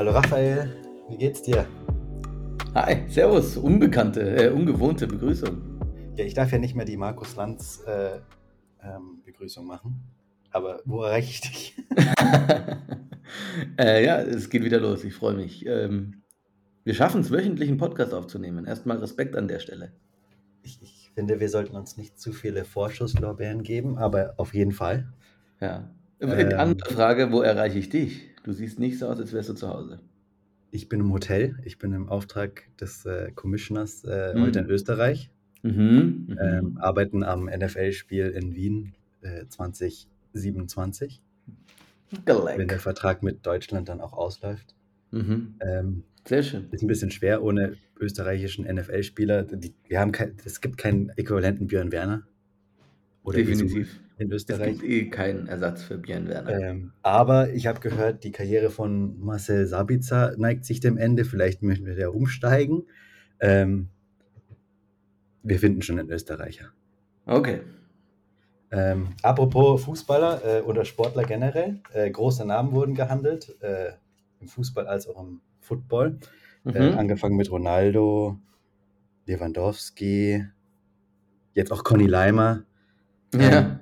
Hallo Raphael, wie geht's dir? Hi, Servus, unbekannte, äh, ungewohnte Begrüßung. Ja, ich darf ja nicht mehr die Markus Lanz äh, ähm, Begrüßung machen, aber wo erreiche ich dich? äh, ja, es geht wieder los, ich freue mich. Ähm, wir schaffen es, wöchentlich einen Podcast aufzunehmen. Erstmal Respekt an der Stelle. Ich, ich finde, wir sollten uns nicht zu viele Vorschusslorbeeren geben, aber auf jeden Fall. Ja. Ähm, Andere Frage, wo erreiche ich dich? Du siehst nicht so aus, als wärst du zu Hause. Ich bin im Hotel. Ich bin im Auftrag des äh, Commissioners äh, mhm. heute in Österreich. Mhm, mhm. Ähm, arbeiten am NFL-Spiel in Wien äh, 2027. Geleck. Wenn der Vertrag mit Deutschland dann auch ausläuft. Mhm. Ähm, Sehr schön. Ist ein bisschen schwer ohne österreichischen NFL-Spieler. Wir haben kein, es gibt keinen äquivalenten Björn Werner. Oder Definitiv. In Österreich. Es gibt eh keinen Ersatz für Björn Werner. Ähm, aber ich habe gehört, die Karriere von Marcel Sabitzer neigt sich dem Ende. Vielleicht möchten wir da umsteigen. Ähm, wir finden schon einen Österreicher. Okay. Ähm, apropos Fußballer äh, oder Sportler generell, äh, große Namen wurden gehandelt, äh, im Fußball als auch im Football. Äh, mhm. angefangen mit Ronaldo, Lewandowski, jetzt auch Conny Leimer. Ja.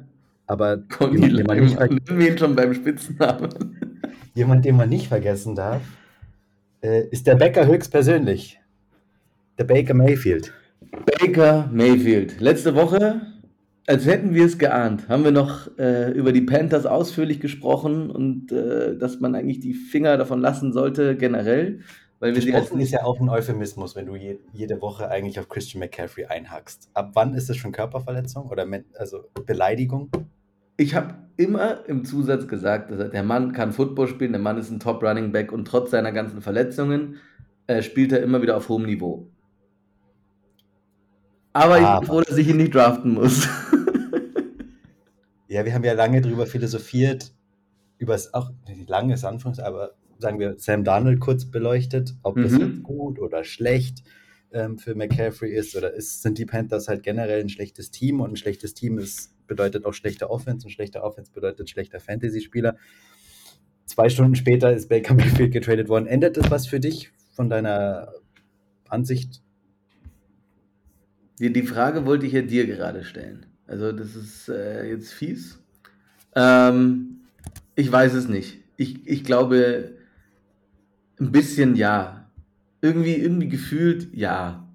Aber Conny jemand, Leimer, nennen wir ihn schon beim Spitznamen. Jemand, den man nicht vergessen darf, äh, ist der Bäcker höchstpersönlich. Der Baker Mayfield. Baker Mayfield. Letzte Woche, als hätten wir es geahnt, haben wir noch äh, über die Panthers ausführlich gesprochen und äh, dass man eigentlich die Finger davon lassen sollte, generell. Weil wir Gesprochen ist ja auch ein Euphemismus, wenn du je, jede Woche eigentlich auf Christian McCaffrey einhackst. Ab wann ist es schon Körperverletzung oder also Beleidigung? Ich habe immer im Zusatz gesagt, dass der Mann kann Football spielen, der Mann ist ein Top Running Back und trotz seiner ganzen Verletzungen äh, spielt er immer wieder auf hohem Niveau. Aber ich bin froh, dass ich ihn nicht draften muss. ja, wir haben ja lange darüber philosophiert, über es auch, nicht lange ist Anfangs, aber sagen wir, Sam Darnold kurz beleuchtet, ob mhm. das jetzt gut oder schlecht ähm, für McCaffrey ist oder ist, sind die Panthers halt generell ein schlechtes Team und ein schlechtes Team ist, bedeutet auch schlechter Offense und schlechter Offense bedeutet schlechter Fantasy-Spieler. Zwei Stunden später ist Baker Mayfield getradet worden. Ändert das was für dich von deiner Ansicht die, die Frage wollte ich ja dir gerade stellen. Also, das ist äh, jetzt fies. Ähm, ich weiß es nicht. Ich, ich glaube, ein bisschen ja. Irgendwie, irgendwie gefühlt ja.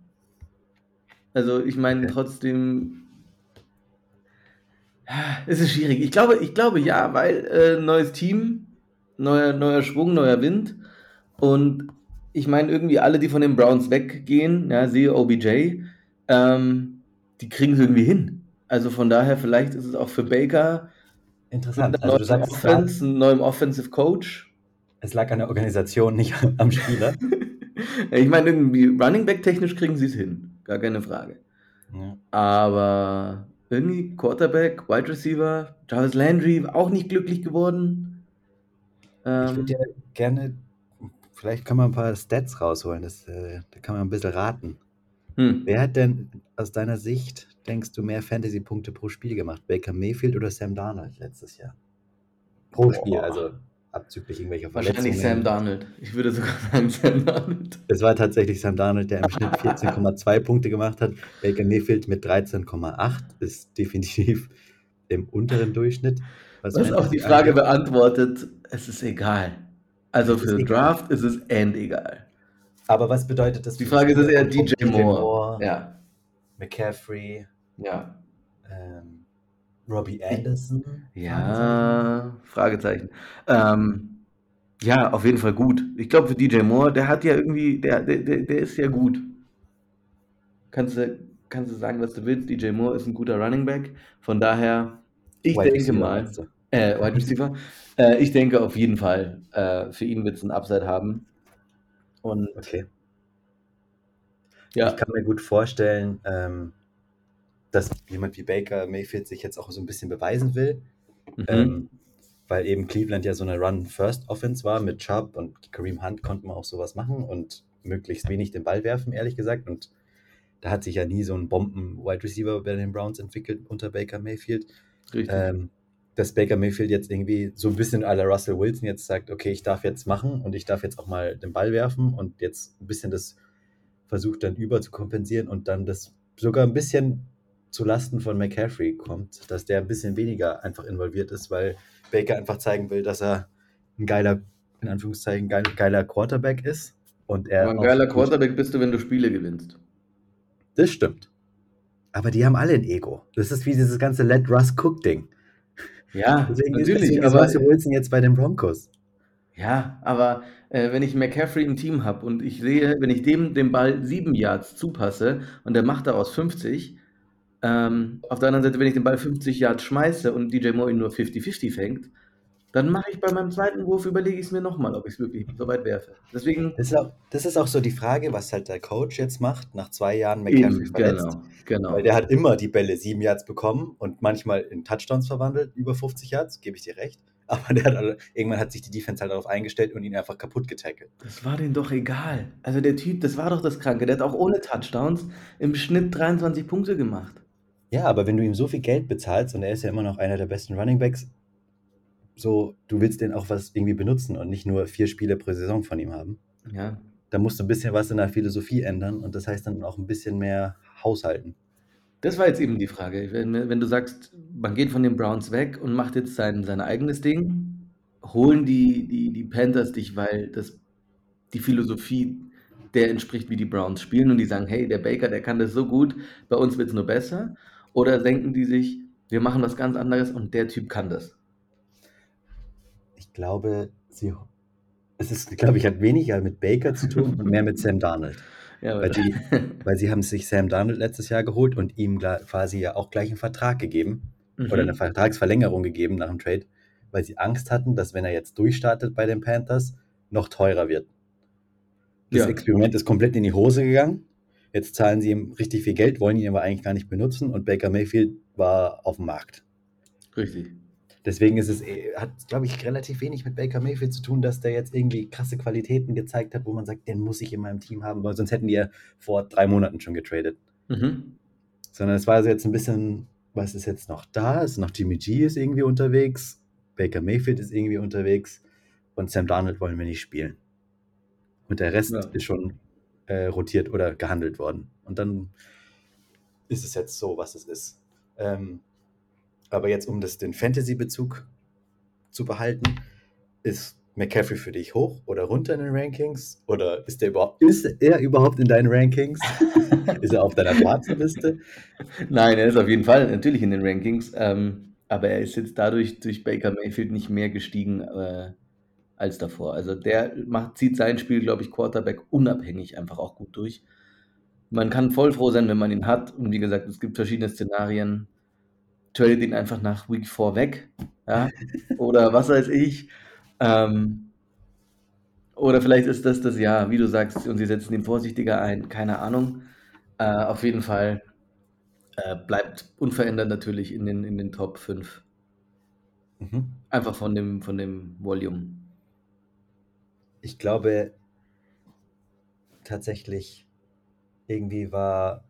Also, ich meine, trotzdem. Es ist schwierig. Ich glaube, ich glaube ja, weil äh, neues Team, neuer, neuer Schwung, neuer Wind. Und ich meine, irgendwie alle, die von den Browns weggehen, ja, sehe OBJ, ähm, die kriegen es irgendwie hin. Also von daher, vielleicht ist es auch für Baker interessant. Also du sagst Offense, einen neuen Offensive Coach. Es lag an der Organisation, nicht am Spieler. ich meine, irgendwie Running Back technisch kriegen sie es hin. Gar keine Frage. Ja. Aber irgendwie Quarterback, Wide Receiver, Jarvis Landry auch nicht glücklich geworden. Ähm, ich würde ja gerne, vielleicht kann man ein paar Stats rausholen, das, äh, da kann man ein bisschen raten. Hm. Wer hat denn aus deiner Sicht, denkst du, mehr Fantasy-Punkte pro Spiel gemacht? Baker Mayfield oder Sam Darnold letztes Jahr? Pro Boah. Spiel, also abzüglich irgendwelcher Verletzungen. Wahrscheinlich Sam Darnold. Ich würde sogar sagen Sam Darnold. Es war tatsächlich Sam Darnold, der im Schnitt 14,2 Punkte gemacht hat. Baker Mayfield mit 13,8 ist definitiv im unteren Durchschnitt. Was, was auch die Frage angeht. beantwortet, es ist egal. Also für den Draft ist es endegal. Aber was bedeutet das? Die Frage ist, ist eher DJ, DJ Moore. Moore. Ja. McCaffrey. Ja. Ähm, Robbie Anderson. Ja, Fragezeichen. Ähm, ja, auf jeden Fall gut. Ich glaube für DJ Moore, der hat ja irgendwie, der, der, der ist ja gut. Kannst du, kannst du sagen, was du willst. DJ Moore ist ein guter Running Back. Von daher, ich Wide denke mal, äh, Wide Receiver, äh, ich denke auf jeden Fall, äh, für ihn wird es ein Upside haben. Und okay. Ja. Ich kann mir gut vorstellen, ähm, dass jemand wie Baker Mayfield sich jetzt auch so ein bisschen beweisen will. Mhm. Ähm, weil eben Cleveland ja so eine Run-First-Offense war mit Chubb und Kareem Hunt konnte man auch sowas machen und möglichst wenig den Ball werfen, ehrlich gesagt. Und da hat sich ja nie so ein Bomben-Wide Receiver bei den Browns entwickelt unter Baker Mayfield. Ähm, dass Baker Mayfield jetzt irgendwie so ein bisschen la Russell Wilson jetzt sagt, okay, ich darf jetzt machen und ich darf jetzt auch mal den Ball werfen und jetzt ein bisschen das versucht dann über zu kompensieren und dann das sogar ein bisschen zu Lasten von McCaffrey kommt, dass der ein bisschen weniger einfach involviert ist, weil Baker einfach zeigen will, dass er ein geiler, in Anführungszeichen, geil, geiler Quarterback ist. Und er Aber ein geiler Quarterback bist du, wenn du Spiele gewinnst. Das stimmt. Aber die haben alle ein Ego. Das ist wie dieses ganze Let Russ Cook Ding. Ja, Deswegen ist, natürlich. deswegen ist aber, Russell Wilson jetzt bei den Broncos. ja, aber äh, wenn ich McCaffrey im Team habe und ich sehe, wenn ich dem den Ball sieben Yards zupasse und der macht daraus 50, ähm, auf der anderen Seite, wenn ich den Ball 50 Yards schmeiße und DJ Moore ihn nur 50-50 fängt, dann mache ich bei meinem zweiten Wurf, überlege ich es mir nochmal, ob ich es wirklich so weit werfe. Deswegen, Das ist, auch, das ist auch so die Frage, was halt der Coach jetzt macht, nach zwei Jahren McCaffrey eben, verletzt. genau, genau. Weil der hat immer die Bälle sieben Yards bekommen und manchmal in Touchdowns verwandelt, über 50 Yards, gebe ich dir recht. Aber der hat alle, irgendwann hat sich die Defense halt darauf eingestellt und ihn einfach kaputt getackelt. Das war denen doch egal. Also der Typ, das war doch das Kranke. Der hat auch ohne Touchdowns im Schnitt 23 Punkte gemacht. Ja, aber wenn du ihm so viel Geld bezahlst und er ist ja immer noch einer der besten Running Backs, so, du willst den auch was irgendwie benutzen und nicht nur vier Spiele pro Saison von ihm haben. Ja, Da musst du ein bisschen was in der Philosophie ändern und das heißt dann auch ein bisschen mehr haushalten. das war jetzt eben die Frage. Wenn, wenn du sagst, man geht von den Browns weg und macht jetzt sein, sein eigenes Ding, holen die, die, die Panthers dich, weil das die Philosophie der entspricht, wie die Browns spielen und die sagen, hey, der Baker, der kann das so gut, bei uns wird es nur besser. Oder denken die sich, wir machen was ganz anderes und der Typ kann das. Ich glaube, sie, es ist, glaube ich, hat weniger mit Baker zu tun und mehr mit Sam Darnold. Ja, Weil, die, weil sie haben sich Sam Darnold letztes Jahr geholt und ihm quasi ja auch gleich einen Vertrag gegeben oder eine Mhm. Vertragsverlängerung gegeben nach dem Trade, weil sie Angst hatten, dass wenn er jetzt durchstartet bei den Panthers, noch teurer wird. Das Ja. Experiment ist komplett in die Hose gegangen. Jetzt zahlen sie ihm richtig viel Geld, wollen ihn aber eigentlich gar nicht benutzen und Baker Mayfield war auf dem Markt. Richtig. Deswegen ist es, eh- hat, glaube ich, relativ wenig mit Baker Mayfield zu tun, dass der jetzt irgendwie krasse Qualitäten gezeigt hat, wo man sagt, den muss ich in meinem Team haben, weil sonst hätten die ja vor drei Monaten schon getradet. Mhm. Sondern es war also jetzt ein bisschen, was ist jetzt noch da? Ist noch Jimmy G ist irgendwie unterwegs, Baker Mayfield ist irgendwie unterwegs und Sam Darnold wollen wir nicht spielen. Und der Rest Ja. ist schon äh, rotiert oder gehandelt worden. Und dann ist es jetzt so, was es ist. Ähm, aber jetzt, um das, den Fantasy-Bezug zu behalten, ist McCaffrey für dich hoch oder runter in den Rankings? Oder ist, der überhaupt, ist er überhaupt in deinen Rankings? ist er auf deiner schwarzen Liste? Nein, er ist auf jeden Fall natürlich in den Rankings, ähm, aber er ist jetzt dadurch durch Baker Mayfield nicht mehr gestiegen äh, als davor. Also der macht, zieht sein Spiel, glaube ich, Quarterback unabhängig einfach auch gut durch. Man kann voll froh sein, wenn man ihn hat. Und wie gesagt, es gibt verschiedene Szenarien. Tradet ihn einfach nach Week 4 weg. Ja? Oder was weiß ich. Ähm, oder vielleicht ist das das Jahr, wie du sagst, und sie setzen ihn vorsichtiger ein. Keine Ahnung. Äh, auf jeden Fall äh, bleibt unverändert natürlich in den, in den Top 5. Mhm. Einfach von dem, von dem Volume. Ich glaube tatsächlich, irgendwie war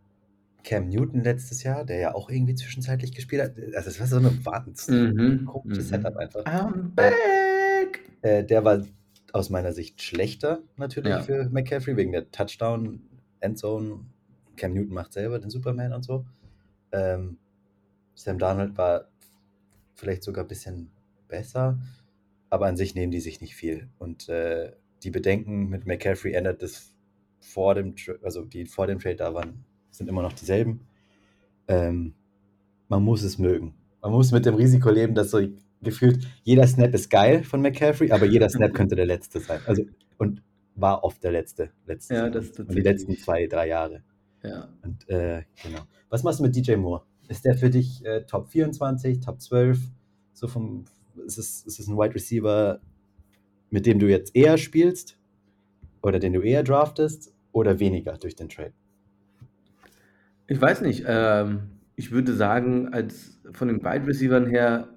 Cam Newton letztes Jahr, der ja auch irgendwie zwischenzeitlich gespielt hat. Also, das war so ein wahnsinnig Mhm, komisches mhm. Setup einfach. I'm back! Äh, der war aus meiner Sicht schlechter natürlich Ja. für McCaffrey, wegen der Touchdown, Endzone. Cam Newton macht selber den Superman und so. Ähm, Sam Darnold war vielleicht sogar ein bisschen besser, aber an sich nehmen die sich nicht viel. Und äh, die Bedenken mit McCaffrey ändert das vor dem, Tra- also die vor dem Trade da waren, sind immer noch dieselben. Ähm, man muss es mögen. Man muss mit dem Risiko leben, dass so gefühlt jeder Snap ist geil von McCaffrey, aber jeder Snap könnte der letzte sein. Also und war oft der letzte. letzte Ja, das und die letzten zwei, drei Jahre. Ja. Und äh, genau. Was machst du mit DJ Moore? Ist der für dich äh, Top 24, Top 12? So vom, ist es, ist es ein Wide Receiver, mit dem du jetzt eher spielst? Oder den du eher draftest? Oder weniger durch den Trade? Ich weiß nicht. Ähm, ich würde sagen, als von den Wide Receivern her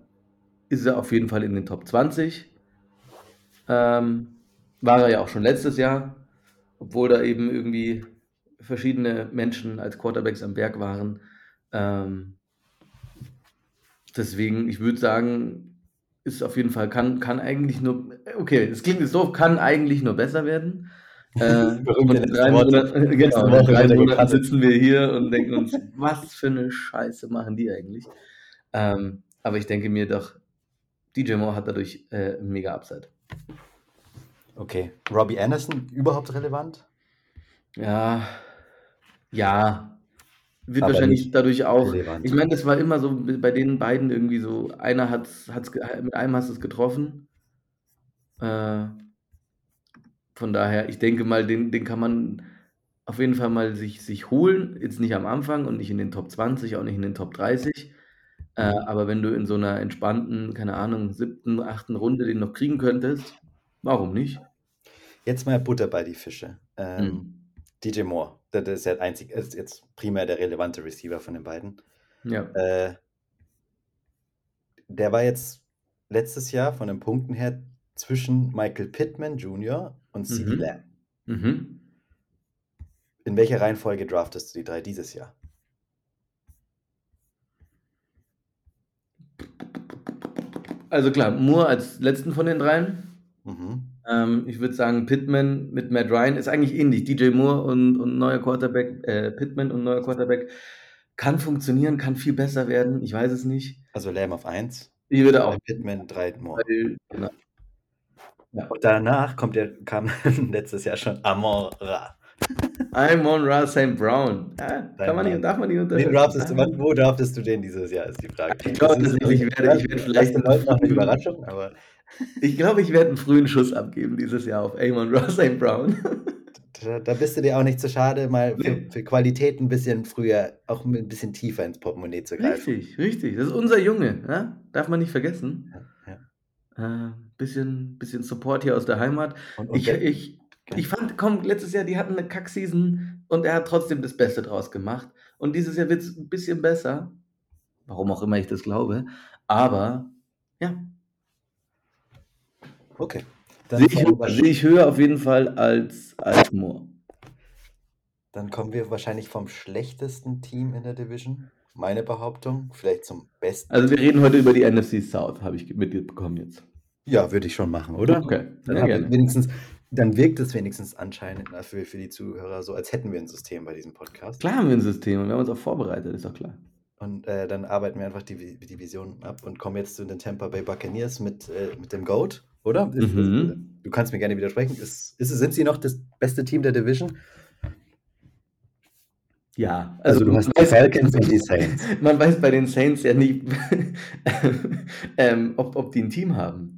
ist er auf jeden Fall in den Top 20. Ähm, war er ja auch schon letztes Jahr, obwohl da eben irgendwie verschiedene Menschen als Quarterbacks am Werk waren. Ähm, deswegen, ich würde sagen, ist auf jeden Fall, kann, kann eigentlich nur, okay, es klingt jetzt doof, kann eigentlich nur besser werden. Äh, und in drei, Monaten, genau, in drei Monaten sitzen wir hier und denken uns, was für eine Scheiße machen die eigentlich? Ähm, aber ich denke mir doch, DJ Moore hat dadurch äh, mega Upside. Okay. Robbie Anderson überhaupt relevant? Ja, ja. Wird Aber wahrscheinlich dadurch auch. Relevant. Ich meine, das war immer so bei den beiden irgendwie so, einer hat hat's, mit einem hast du es getroffen. Äh, von daher, ich denke mal, den, den kann man auf jeden Fall mal sich, sich holen. Jetzt nicht am Anfang und nicht in den Top 20, auch nicht in den Top 30. Äh, mhm. aber wenn du in so einer entspannten, keine Ahnung, siebten, achten Runde den noch kriegen könntest, warum nicht? Jetzt mal Butter bei die Fische. Ähm, hm. DJ Moore, das ist ja einzig, ist jetzt primär der relevante Receiver von den beiden. Ja. Äh, der war jetzt letztes Jahr von den Punkten her zwischen Michael Pittman Jr. und CD mhm. Lamb. Mhm. In welcher Reihenfolge draftest du die drei dieses Jahr? Also klar, Moore als letzten von den dreien. Mhm. Ähm, ich würde sagen, Pittman mit Matt Ryan ist eigentlich ähnlich. DJ Moore und, und neuer Quarterback, äh, Pittman und neuer Quarterback kann funktionieren, kann viel besser werden. Ich weiß es nicht. Also Lamb auf 1. Ich würde auch. Pittman 3 Moore. Genau. Ja. Und danach kommt der, kam letztes Jahr schon Amon Ra. Amon Ra St. Brown. Ja, kann man nicht, darf man nicht unterschätzen. Draftest du, wo draftest du den dieses Jahr, ist die Frage. Ich glaube, ich werde, ich werde vielleicht noch eine Überraschung, aber. Ich glaube, ich werde einen frühen Schuss abgeben dieses Jahr auf Amon Ra St. Brown. Da, da, bist du dir auch nicht zu schade, mal für, für, Qualität ein bisschen früher, auch ein bisschen tiefer ins Portemonnaie zu greifen. Richtig, richtig. Das ist unser Junge, ja? darf man nicht vergessen. Ja, ja. Äh, bisschen, bisschen Support hier aus der Heimat. Und, und ich, der, ich, ich fand, komm, letztes Jahr, die hatten eine Kack-Season und er hat trotzdem das Beste draus gemacht. Und dieses Jahr wird es ein bisschen besser. Warum auch immer ich das glaube. Aber, ja. Okay. Sehe ich, seh ich höher auf jeden Fall als, als Moore. Dann kommen wir wahrscheinlich vom schlechtesten Team in der Division. Meine Behauptung. Vielleicht zum besten. Also wir reden heute über die NFC South, habe ich mitbekommen jetzt. Ja, würde ich schon machen, oder? Okay. Dann, ja, wenigstens, dann wirkt es wenigstens anscheinend für, für die Zuhörer so, als hätten wir ein System bei diesem Podcast. Klar haben wir ein System und wir haben uns auch vorbereitet, ist doch klar. Und äh, dann arbeiten wir einfach die, die Vision ab und kommen jetzt zu den Tampa Bay Buccaneers mit, äh, mit dem GOAT, oder? Mhm. Du kannst mir gerne widersprechen. Ist, ist, sind sie noch das beste Team der Division? Ja, also, also du hast die Falcons und die Saints. Man weiß bei den Saints ja nicht, ähm, ob, ob die ein Team haben.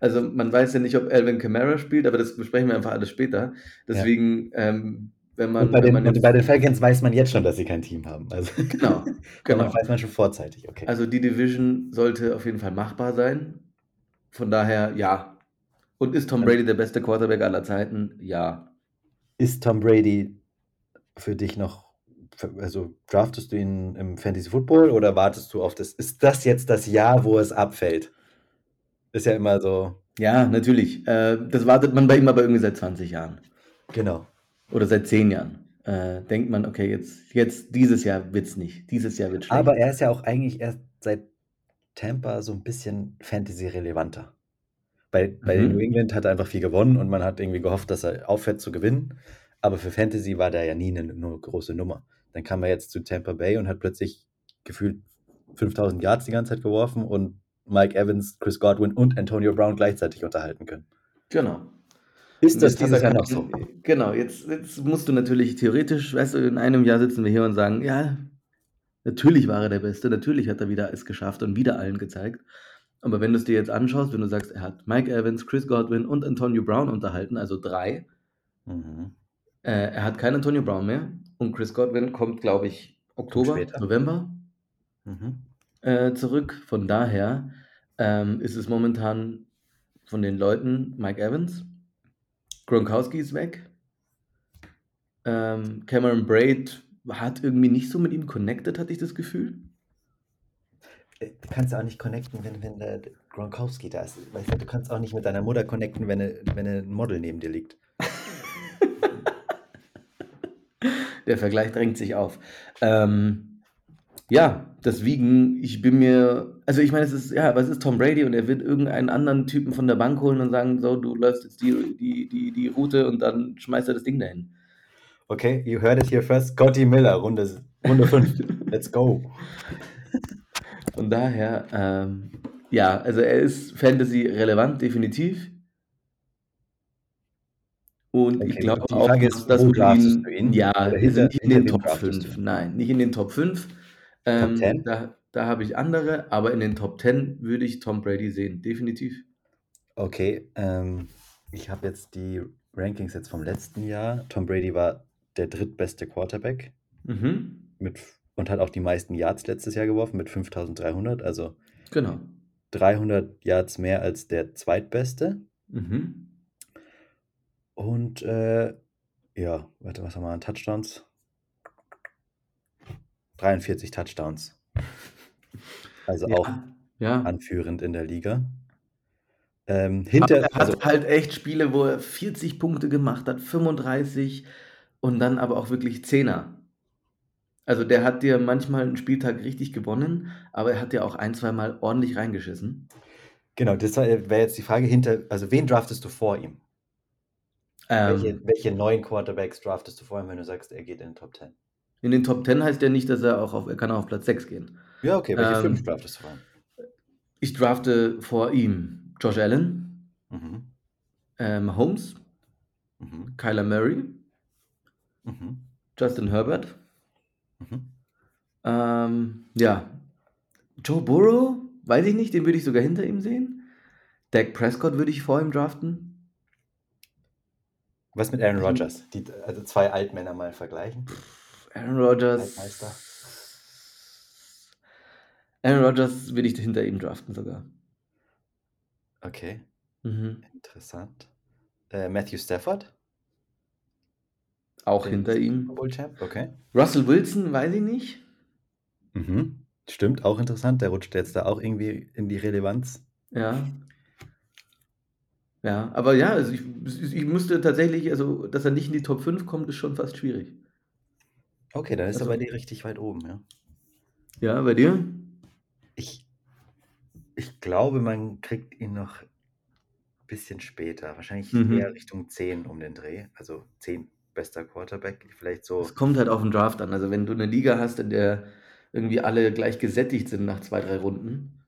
Also man weiß ja nicht, ob Alvin Kamara spielt, aber das besprechen wir einfach alles später. Deswegen, ja. ähm, wenn man. Und bei, den, man jetzt, bei den Falcons weiß man jetzt schon, dass sie kein Team haben. Also, genau. genau. weiß man schon vorzeitig, okay. Also die Division sollte auf jeden Fall machbar sein. Von daher, ja. Und ist Tom Brady der beste Quarterback aller Zeiten? Ja. Ist Tom Brady für dich noch also draftest du ihn im Fantasy Football oder wartest du auf das? Ist das jetzt das Jahr, wo es abfällt? Ist ja immer so. Ja, natürlich. Äh, das wartet man bei ihm aber irgendwie seit 20 Jahren. Genau. Oder seit 10 Jahren. Äh, denkt man, okay, jetzt, jetzt dieses Jahr wird es nicht. Dieses Jahr wird schlecht. Aber er ist ja auch eigentlich erst seit Tampa so ein bisschen Fantasy-relevanter. Bei, bei mhm. New England hat er einfach viel gewonnen und man hat irgendwie gehofft, dass er aufhört zu gewinnen. Aber für Fantasy war der ja nie eine, eine große Nummer. Dann kam er jetzt zu Tampa Bay und hat plötzlich gefühlt 5000 Yards die ganze Zeit geworfen und Mike Evans, Chris Godwin und Antonio Brown gleichzeitig unterhalten können. Genau. Ist das dieses Jahr noch so? Genau, jetzt, jetzt musst du natürlich theoretisch, weißt du, in einem Jahr sitzen wir hier und sagen, ja, natürlich war er der Beste, natürlich hat er wieder es geschafft und wieder allen gezeigt. Aber wenn du es dir jetzt anschaust, wenn du sagst, er hat Mike Evans, Chris Godwin und Antonio Brown unterhalten, also drei, mhm. äh, er hat keinen Antonio Brown mehr und Chris Godwin kommt, glaube ich, Oktober, November. Mhm äh, zurück. Von daher ähm, ist es momentan von den Leuten Mike Evans, Gronkowski ist weg, ähm, Cameron Braid hat irgendwie nicht so mit ihm connected, hatte ich das Gefühl. Äh, du kannst auch nicht connecten, wenn, wenn der Gronkowski da ist. Weißt du, du kannst auch nicht mit deiner Mutter connecten, wenn, wenn ein Model neben dir liegt. der Vergleich drängt sich auf. Ähm, Ja, deswegen, ich bin mir also, ich meine, es ist ja, was ist Tom Brady und er wird irgendeinen anderen Typen von der Bank holen und sagen: „So, du läufst jetzt die die die die Route“ und dann schmeißt er das Ding dahin. Okay, you heard it here first. Scotty Miller, Runde Runde 5. Let's go. Von daher, ähm, ja, also er ist Fantasy relevant, definitiv. Und ich Okay, glaube die auch, Frage dass ist, das wo würde draftest ihn ihn? ja, hinter nicht in den Top draftest du 5. ihn? Nein, nicht in den Top 5. Top Ähm, 10? da da habe ich andere, aber in den Top 10 würde ich Tom Brady sehen, definitiv. Okay, ähm, ich habe jetzt die Rankings jetzt vom letzten Jahr. Tom Brady war der drittbeste Quarterback Mhm. mit und hat auch die meisten Yards letztes Jahr geworfen mit 5.300, also Genau. 300 Yards mehr als der zweitbeste. Mhm. Und, äh, ja, warte, was haben wir an Touchdowns? 43 Touchdowns. Also auch Ja, ja. anführend in der Liga. Ähm, Aber hinter er hat also halt echt Spiele, wo er 40 Punkte gemacht hat, 35 und dann aber auch wirklich Zehner. Also, der hat dir manchmal 'n Spieltag richtig gewonnen, aber er hat dir auch ein, zweimal ordentlich reingeschissen. Genau, das wäre jetzt die Frage hinter also, wen draftest du vor ihm? Welche Ähm welche neuen Quarterbacks draftest du vor ihm, wenn du sagst, er geht in den Top 10? In den Top 10 heißt ja nicht, dass er auch auf er kann auch auf Platz 6 gehen. Ja, okay, welche 5 Ähm, draftest du vor ihm? ich drafte vor ihm Josh Allen, Mhm. äh, Mahomes, Mhm. Kyler Murray, Mhm. Justin Herbert. Mhm. Ähm, ja. Joe Burrow, weiß ich nicht, den würde ich sogar hinter ihm sehen. Dak Prescott würde ich vor ihm draften. Was mit Aaron Also Rodgers? Die also 2 Altmänner mal vergleichen. Aaron Rodgers Altmeister. Aaron Rodgers würde ich hinter ihm draften sogar. Okay, Mhm. interessant. Äh, Matthew Stafford? Auch Den hinter ihm. Okay. Russell Wilson, weiß ich nicht. Mhm. Stimmt, auch interessant. Der rutscht jetzt da auch irgendwie in die Relevanz. Ja. Ja, aber ja, also ich ich müsste tatsächlich also, dass er nicht in die Top 5 kommt, ist schon fast schwierig. Okay, dann ist er Also bei dir richtig weit oben, ja. Ja, bei dir? Ich ich glaube, man kriegt ihn noch bisschen später, wahrscheinlich eher Mhm. Richtung 10 um den Dreh, also 10 bester Quarterback, vielleicht Es so kommt halt auf 'n Draft an. Also, wenn du 'ne Liga hast, in der irgendwie alle gleich gesättigt sind nach 2, 3 Runden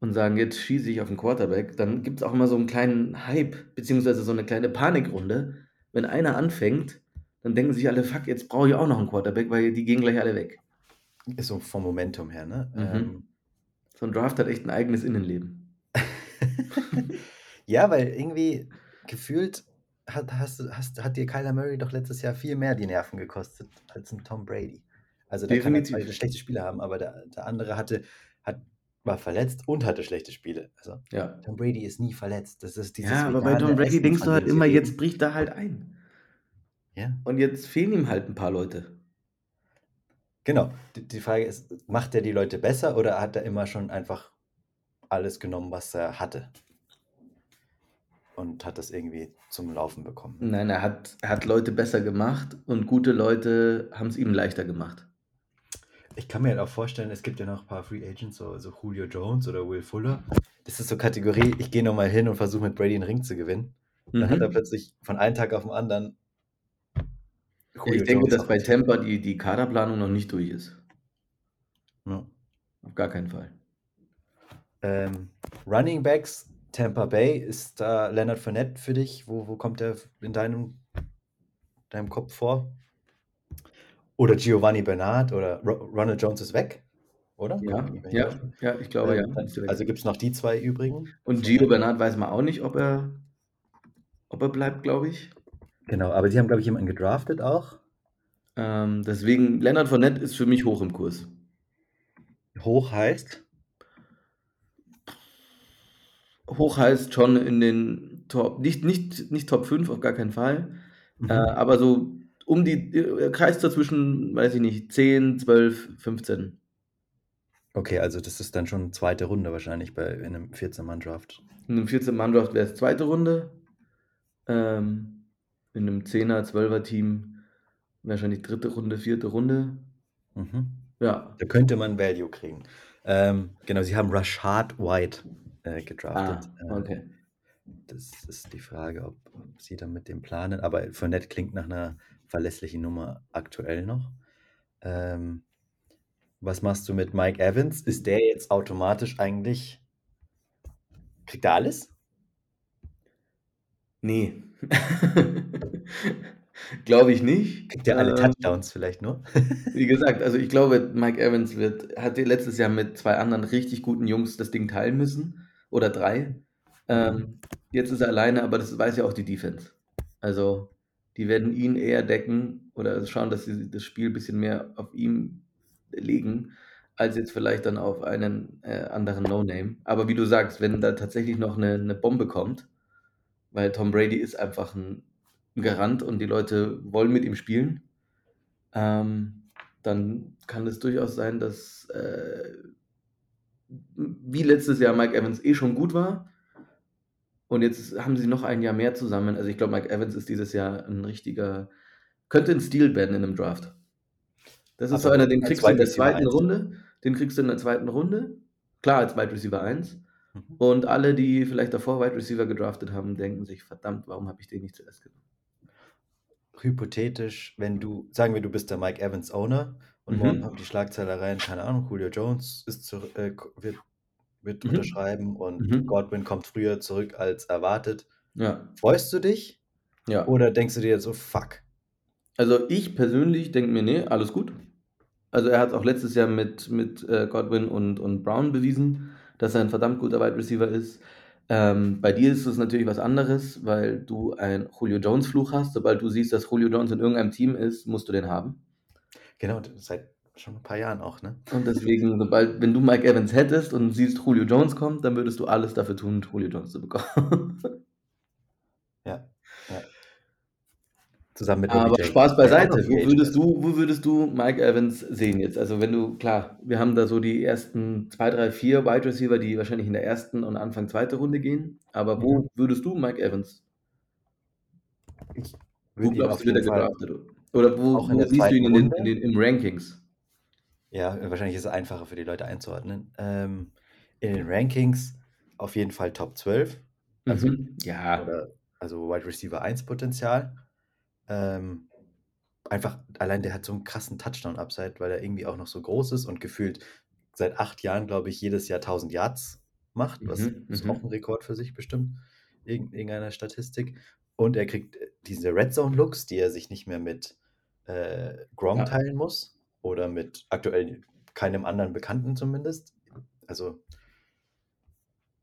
und sagen: „Jetzt schieße ich auf 'n Quarterback“, dann gibt's auch immer so 'n kleinen Hype beziehungsweise so 'ne kleine Panikrunde. Wenn einer anfängt, dann denken sich alle: „Fuck, jetzt brauche ich auch noch 'n Quarterback, weil die gehen gleich alle weg.“ Ist so vom Momentum her, ne? Mhm. Ähm So 'n Draft hat echt 'n eigenes Innenleben. Ja, weil irgendwie gefühlt hat hast hast hat dir Kyler Murray doch letztes Jahr viel mehr die Nerven gekostet als 'n Tom Brady. Also, da kann er zwar Definitiv. schlechte Spiele haben, aber der der andere hatte hat war verletzt und hatte schlechte Spiele. Also, Ja. Tom Brady ist nie verletzt. Das ist dieses Ja, aber bei Tom Brady Essen, denkst du halt immer, jetzt bricht er halt ein. Ja. Und jetzt fehlen ihm halt 'n paar Leute. Genau. D die Frage ist, macht er die Leute besser oder hat er immer schon einfach alles genommen, was er hatte? Und hat das irgendwie zum Laufen bekommen? Nein, er hat er hat Leute besser gemacht und gute Leute haben's ihm leichter gemacht. Ich kann mir halt auch vorstellen, es gibt ja noch 'n paar Free Agents, so so Julio Jones oder Will Fuller. Das ist so Kategorie, ich gehe noch mal hin und versuche mit Brady 'n Ring zu gewinnen. Dann hat er Mhm. plötzlich von einem Tag auf 'n anderen Julio ich denke, Jones dass bei. Tampa die die Kaderplanung noch nicht durch ist. Ja. Auf gar keinen Fall. Ähm, Running Backs, Tampa Bay, ist da Leonard Fournette für dich? Wo wo kommt der f in deinem deinem Kopf vor? Oder Giovanni Bernard oder Ro Ronald Jones ist weg, oder? Ja, ja, ja, ich glaube, ja, ist weg. also, gibt's noch die 2 übrigen? Und Gio Bernard weiß man auch nicht, ob er ob er bleibt, glaube ich. Genau, aber sie haben, glaube ich, jemanden gedraftet auch. Ähm, deswegen Leonard Fournette ist für mich hoch im Kurs. Hoch heißt? Hoch heißt schon in den Top nicht nicht nicht Top 5, auf gar keinen Fall. Mhm. Äh, aber so um die äh, kreist so zwischen, weiß ich nicht, 10, 12, 15. Okay, also das ist dann schon 2. Runde wahrscheinlich bei in 'nem 14-Mann-Draft. In 'nem 14-Mann-Draft wär's 2. Runde. Ähm, in 'nem 10er, 12er Team wahrscheinlich 3. Runde, 4. Runde. Mhm. Ja. Da könnte man Value kriegen. Ähm, genau, sie haben Rashad White äh, gedraftet. Ah, okay. Äh, das ist die Frage, ob, ob sie dann mit dem planen. Aber Fournette klingt nach einer verlässlichen Nummer aktuell noch. Ähm, was machst du mit Mike Evans? Ist der jetzt automatisch eigentlich. Kriegt er alles? Nee. Glaube ich nicht. Kriegt er alle Ähm, Touchdowns vielleicht nur? Wie gesagt, also ich glaube, Mike Evans wird, hat letztes Jahr mit zwei anderen richtig guten Jungs das Ding teilen müssen. Oder drei. Ähm, jetzt ist er alleine, aber das weiß ja auch die Defense. Also, die werden ihn eher decken oder schauen, dass sie das Spiel ein bisschen mehr auf ihm legen, als jetzt vielleicht dann auf einen äh, anderen No-Name. Aber wie du sagst, wenn da tatsächlich noch eine, eine Bombe kommt, weil Tom Brady ist einfach ein, ein Garant und die Leute wollen mit ihm spielen, ähm, dann kann es durchaus sein, dass äh, wie letztes Jahr Mike Evans eh schon gut war. Und jetzt haben sie noch ein Jahr mehr zusammen. Also ich glaube, Mike Evans ist dieses Jahr ein richtiger, könnte ein Stil werden in einem Draft. Das ist so Aber einer, den kriegst du in der zweiten 1. Runde. Den kriegst du in der zweiten Runde. Klar, als Wide Receiver 1. Mhm. Und alle, die vielleicht davor Wide Receiver gedraftet haben, denken sich, verdammt, warum habe ich den nicht zuerst genommen? Hypothetisch, wenn du, sagen wir, du bist der Mike Evans Owner und Mhm. morgen kommt die Schlagzeile rein, keine Ahnung, Julio Jones ist zu, äh, wird, wird Mhm. unterschreiben und Mhm. Godwin kommt früher zurück als erwartet. Ja, Freust du dich ja. oder denkst du dir jetzt so, fuck? Also ich persönlich denke mir, nee, alles gut. Also er hat auch letztes Jahr mit, mit äh, Godwin und, und Brown bewiesen, dass er ein verdammt guter Wide Receiver ist. Ähm, bei dir ist es natürlich was anderes, weil du einen Julio Jones Fluch hast. Sobald du siehst, dass Julio Jones in irgendeinem Team ist, musst du den haben. Genau, seit schon ein paar Jahren auch, ne? Und deswegen, sobald, wenn du Mike Evans hättest und siehst, Julio Jones kommt, dann würdest du alles dafür tun, Julio Jones zu bekommen. Ja. ja. Zusammen mit Aber OBJ. Spaß beiseite. noch Wo würdest du, wo würdest du Mike Evans sehen jetzt? Also wenn du, klar, wir haben da so die ersten zwei, drei, vier Wide Receiver, die wahrscheinlich in der ersten und Anfang zweite Runde gehen. Aber wo Mhm. würdest du Mike Evans? Ich Wo würde ihn glaubst du, wird er gedraftet? Oder wo, auch in wo siehst du ihn in den, in den, im Rankings? Ja, wahrscheinlich ist es einfacher für die Leute einzuordnen. Ähm, in den Rankings auf jeden Fall Top 12. Also, Mhm. Ja. oder, also Wide Receiver 1 Potenzial. Ähm, einfach, allein der hat so einen krassen Touchdown-Upside, weil er irgendwie auch noch so groß ist und gefühlt seit acht Jahren, glaube ich, jedes Jahr 1000 Yards macht, was Mhm. ist auch ein Mhm. Rekord für sich bestimmt, in irgendeiner Statistik. Und er kriegt diese Red Zone-Looks, die er sich nicht mehr mit äh, Gronk Ja. teilen muss oder mit aktuell keinem anderen Bekannten zumindest. Also,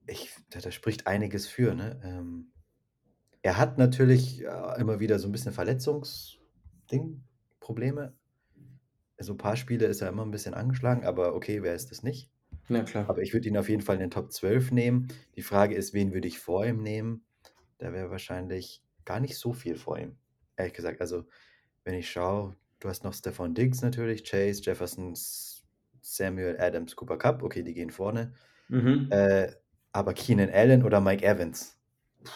ich, da, da spricht einiges für. Ne? Ähm, er hat natürlich äh, immer wieder so ein bisschen Verletzungsding, Probleme. So ein paar Spiele ist er immer ein bisschen angeschlagen, aber okay, wer ist das nicht? Ja, klar. Aber ich würde ihn auf jeden Fall in den Top 12 nehmen. Die Frage ist, wen würde ich vor ihm nehmen? Da wäre wahrscheinlich gar nicht so viel vor ihm. Ehrlich gesagt, also wenn ich schaue, du hast noch Stefan Diggs natürlich, Chase, Jefferson, Samuel, Adams, Cooper Cup, okay, die gehen vorne. Mhm. Äh, aber Keenan Allen oder Mike Evans? Puh,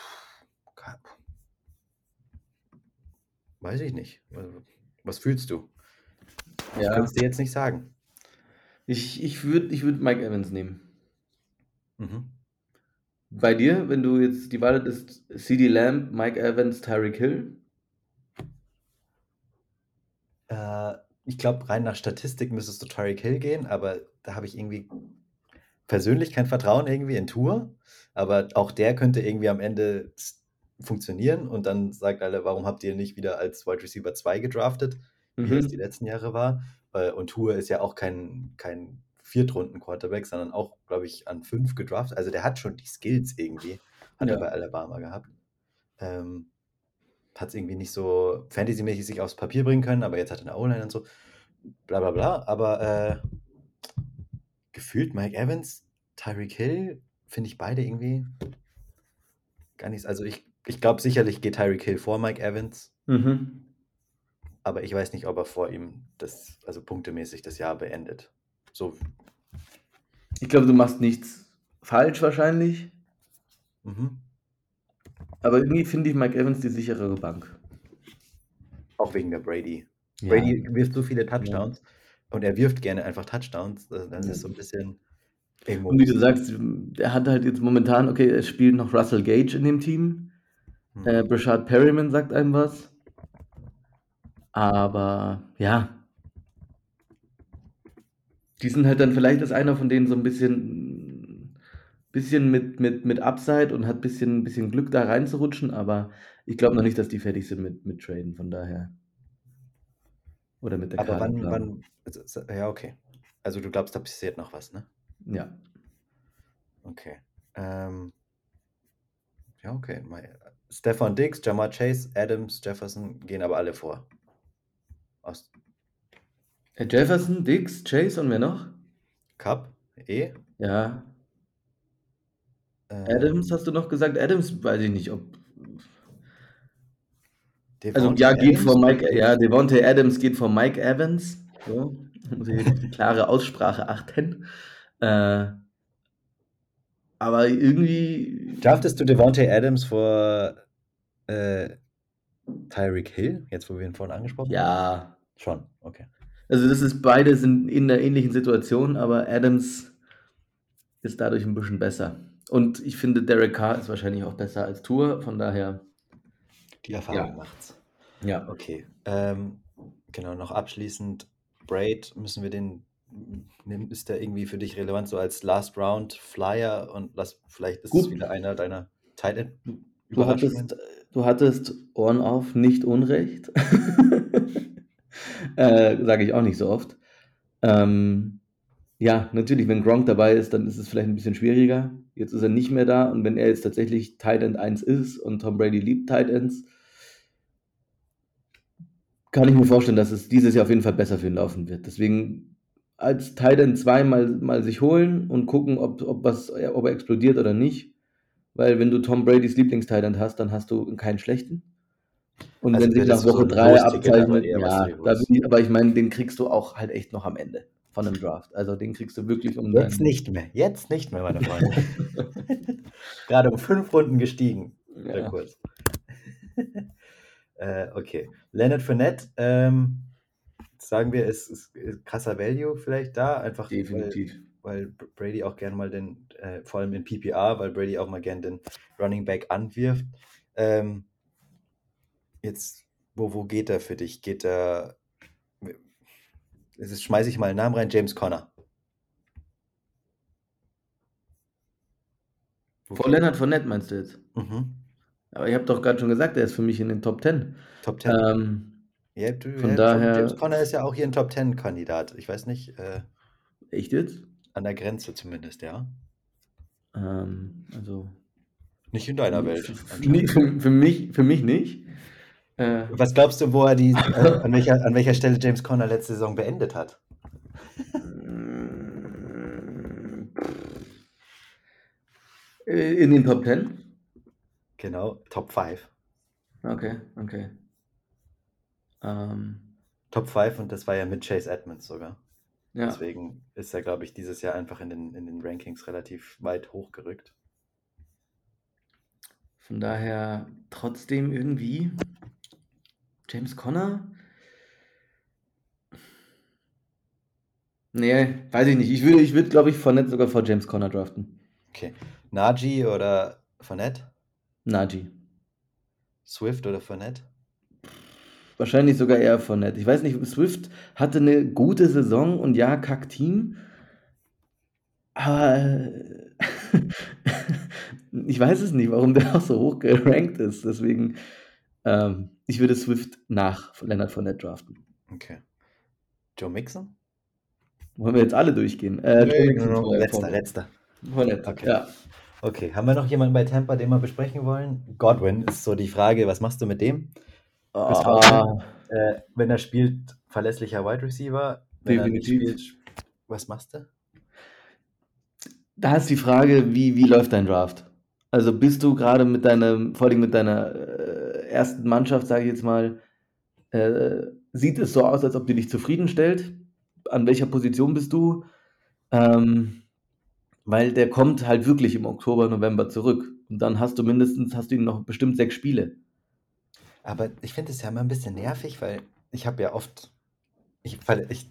Weiß ich nicht. Also, Was fühlst du? Ich Ja. kann es dir jetzt nicht sagen. Ich, ich würde ich würd Mike Evans nehmen. Mhm. Bei dir, wenn du jetzt die Wahl hättest, CD Lamb, Mike Evans, Tyreek Hill? Äh, ich glaube, rein nach Statistik müsstest du Tyreek Hill gehen, aber da habe ich irgendwie persönlich kein Vertrauen irgendwie in Tour. Aber auch der könnte irgendwie am Ende funktionieren und dann sagt alle, warum habt ihr nicht wieder als Wide Receiver 2 gedraftet, wie es die Mhm. letzten Jahre war. Äh, Und Tour ist ja auch kein, kein Viertrunden-Quarterback, sondern auch, glaube ich, an fünf gedraftet. Also der hat schon die Skills irgendwie, hat er Ja. bei Alabama gehabt. Ähm, hat es irgendwie nicht so fantasymäßig sich aufs Papier bringen können, aber jetzt hat er eine O-Line und so, bla bla bla. Aber äh, gefühlt Mike Evans, Tyreek Hill, finde ich beide irgendwie gar nichts. Also ich, ich glaube sicherlich geht Tyreek Hill vor Mike Evans, Mhm. aber ich weiß nicht, ob er vor ihm das, also punktemäßig das Jahr beendet. So, Ich glaube, du machst nichts falsch wahrscheinlich, mhm. Aber irgendwie finde ich Mike Evans die sicherere Bank. auch wegen der Brady. Ja. Brady wirft so viele Ja. Touchdowns und er wirft gerne einfach Touchdowns, dann ist es so ein bisschen irgendwo. Und wie du sagst, er hat halt jetzt momentan, okay, es spielt noch Russell Gage in dem Team. Hm. Äh, Brashad Perryman sagt einem was. Aber ja, die sind halt dann vielleicht ist einer von denen so ein bisschen, bisschen mit, mit, mit Upside und hat ein bisschen, bisschen Glück da reinzurutschen, aber ich glaube noch nicht, dass die fertig sind mit, mit Traden, von daher. Oder mit der Aber wann, wann, also, ja, okay. Also du glaubst, da passiert noch was, ne? Ja. Okay. Ähm, ja, okay. Stefan Diggs, Jamar Chase, Adams, Jefferson gehen aber alle vor. Aus äh, Jefferson, Diggs, Chase und wer noch? Cup, E. Ja. Ähm, Adams hast du noch gesagt? Adams weiß ich nicht, ob. also ja, geht vor Mike, ja, Devontae Adams geht vor Mike Evans. So, muss ich die klare Aussprache achten. Äh, aber irgendwie. Draftest du Devontae Adams vor äh, Tyreek Hill, jetzt wo wir ihn vorhin angesprochen ja. haben? Ja. Schon, okay. Also das ist, beide sind in der ähnlichen Situation, aber Adams ist dadurch ein bisschen besser. Und ich finde, Derek Carr ist wahrscheinlich auch besser als Tour, von daher. Die Erfahrung ja. macht's. Ja. Okay. Ähm, genau, noch abschließend, Braid, müssen wir den, ist der irgendwie für dich relevant, so als Last Round Flyer und lass, vielleicht ist Gut. es wieder einer deiner Tight Du hattest, du hattest Ohren auf, nicht Unrecht. äh, Sage ich auch nicht so oft. Ähm, ja, natürlich, wenn Gronk dabei ist, dann ist es vielleicht ein bisschen schwieriger. Jetzt ist er nicht mehr da und wenn er jetzt tatsächlich Tight End 1 ist und Tom Brady liebt Tight Ends, kann ich mir vorstellen, dass es dieses Jahr auf jeden Fall besser für ihn laufen wird. Deswegen als Tight End 2 mal, mal sich holen und gucken, ob, ob, was, ob er explodiert oder nicht. Weil wenn du Tom Bradys Lieblings-Tight End hast, dann hast du keinen schlechten. Und also wenn sich nach Woche 3 so abzeichnet, ja, da bin ich, aber ich meine, den kriegst du auch halt echt noch am Ende von einem Draft. Also den kriegst du wirklich um. Jetzt nicht mehr, jetzt nicht mehr, meine Freunde. Gerade um fünf Runden gestiegen, ja. Kurs. äh, okay. Leonard Fournette, ähm, sagen wir, ist, ist, ist, krasser Value vielleicht da, einfach Definitiv. Weil, weil Brady auch gerne mal den, äh, vor allem in PPR, weil Brady auch mal gerne den Running Back anwirft. Ähm, Jetzt, wo, wo geht er für dich? Geht er. Jetzt schmeiße ich mal einen Namen rein, James Conner. Vor Leonard Fournette meinst du jetzt? Mhm. Aber ich habe doch gerade schon gesagt, er ist für mich in den Top 10. Top 10. Ähm, ja, du, von ja, daher. James Conner ist ja auch hier ein Top 10-Kandidat. Ich weiß nicht. Äh, Echt jetzt? An der Grenze zumindest, ja. Ähm, also. Nicht in deiner Welt. Für, für, für, mich, für mich nicht. Äh, Was glaubst du, wo er die, äh, an, welcher, an welcher Stelle James Conner letzte Saison beendet hat? In den Top 10? Genau, Top 5. Okay, okay. Ähm, Top 5 und das war ja mit Chase Edmonds sogar. Ja. Deswegen ist er, glaube ich, dieses Jahr einfach in den, in den Rankings relativ weit hochgerückt. Von daher trotzdem irgendwie James Conner? Nee, weiß ich nicht. Ich würde, ich würde glaube ich, Fournette sogar vor James Conner draften. Okay. Najee oder Fournette? Najee. Swift oder Fournette? Wahrscheinlich sogar eher Fournette. Ich weiß nicht, Swift hatte eine gute Saison und ja, kack Team. Aber ich weiß es nicht, warum der auch so hoch gerankt ist. Deswegen, ähm, ich würde Swift nach Leonard Fournette draften. Okay. Joe Mixon? Wollen wir jetzt alle durchgehen? Äh, nee, no, no, letzter, letzter. Fournette, okay. ja. Okay, haben wir noch jemanden bei Tampa, den wir besprechen wollen? Godwin ist so die Frage, was machst du mit dem? Oh. Äh, wenn er spielt, verlässlicher Wide Receiver. Wenn Definitiv. er spielt, was machst du? Da ist die Frage, wie, wie läuft dein Draft? Also bist du gerade mit deiner, vor allem mit deiner äh, ersten Mannschaft, sage ich jetzt mal, äh, sieht es so aus, als ob die dich zufriedenstellt? An welcher Position bist du? Ähm, weil der kommt halt wirklich im Oktober, November zurück. Und dann hast du mindestens, hast du ihn noch bestimmt sechs Spiele. Aber ich finde es ja immer ein bisschen nervig, weil ich habe ja oft, ich, ich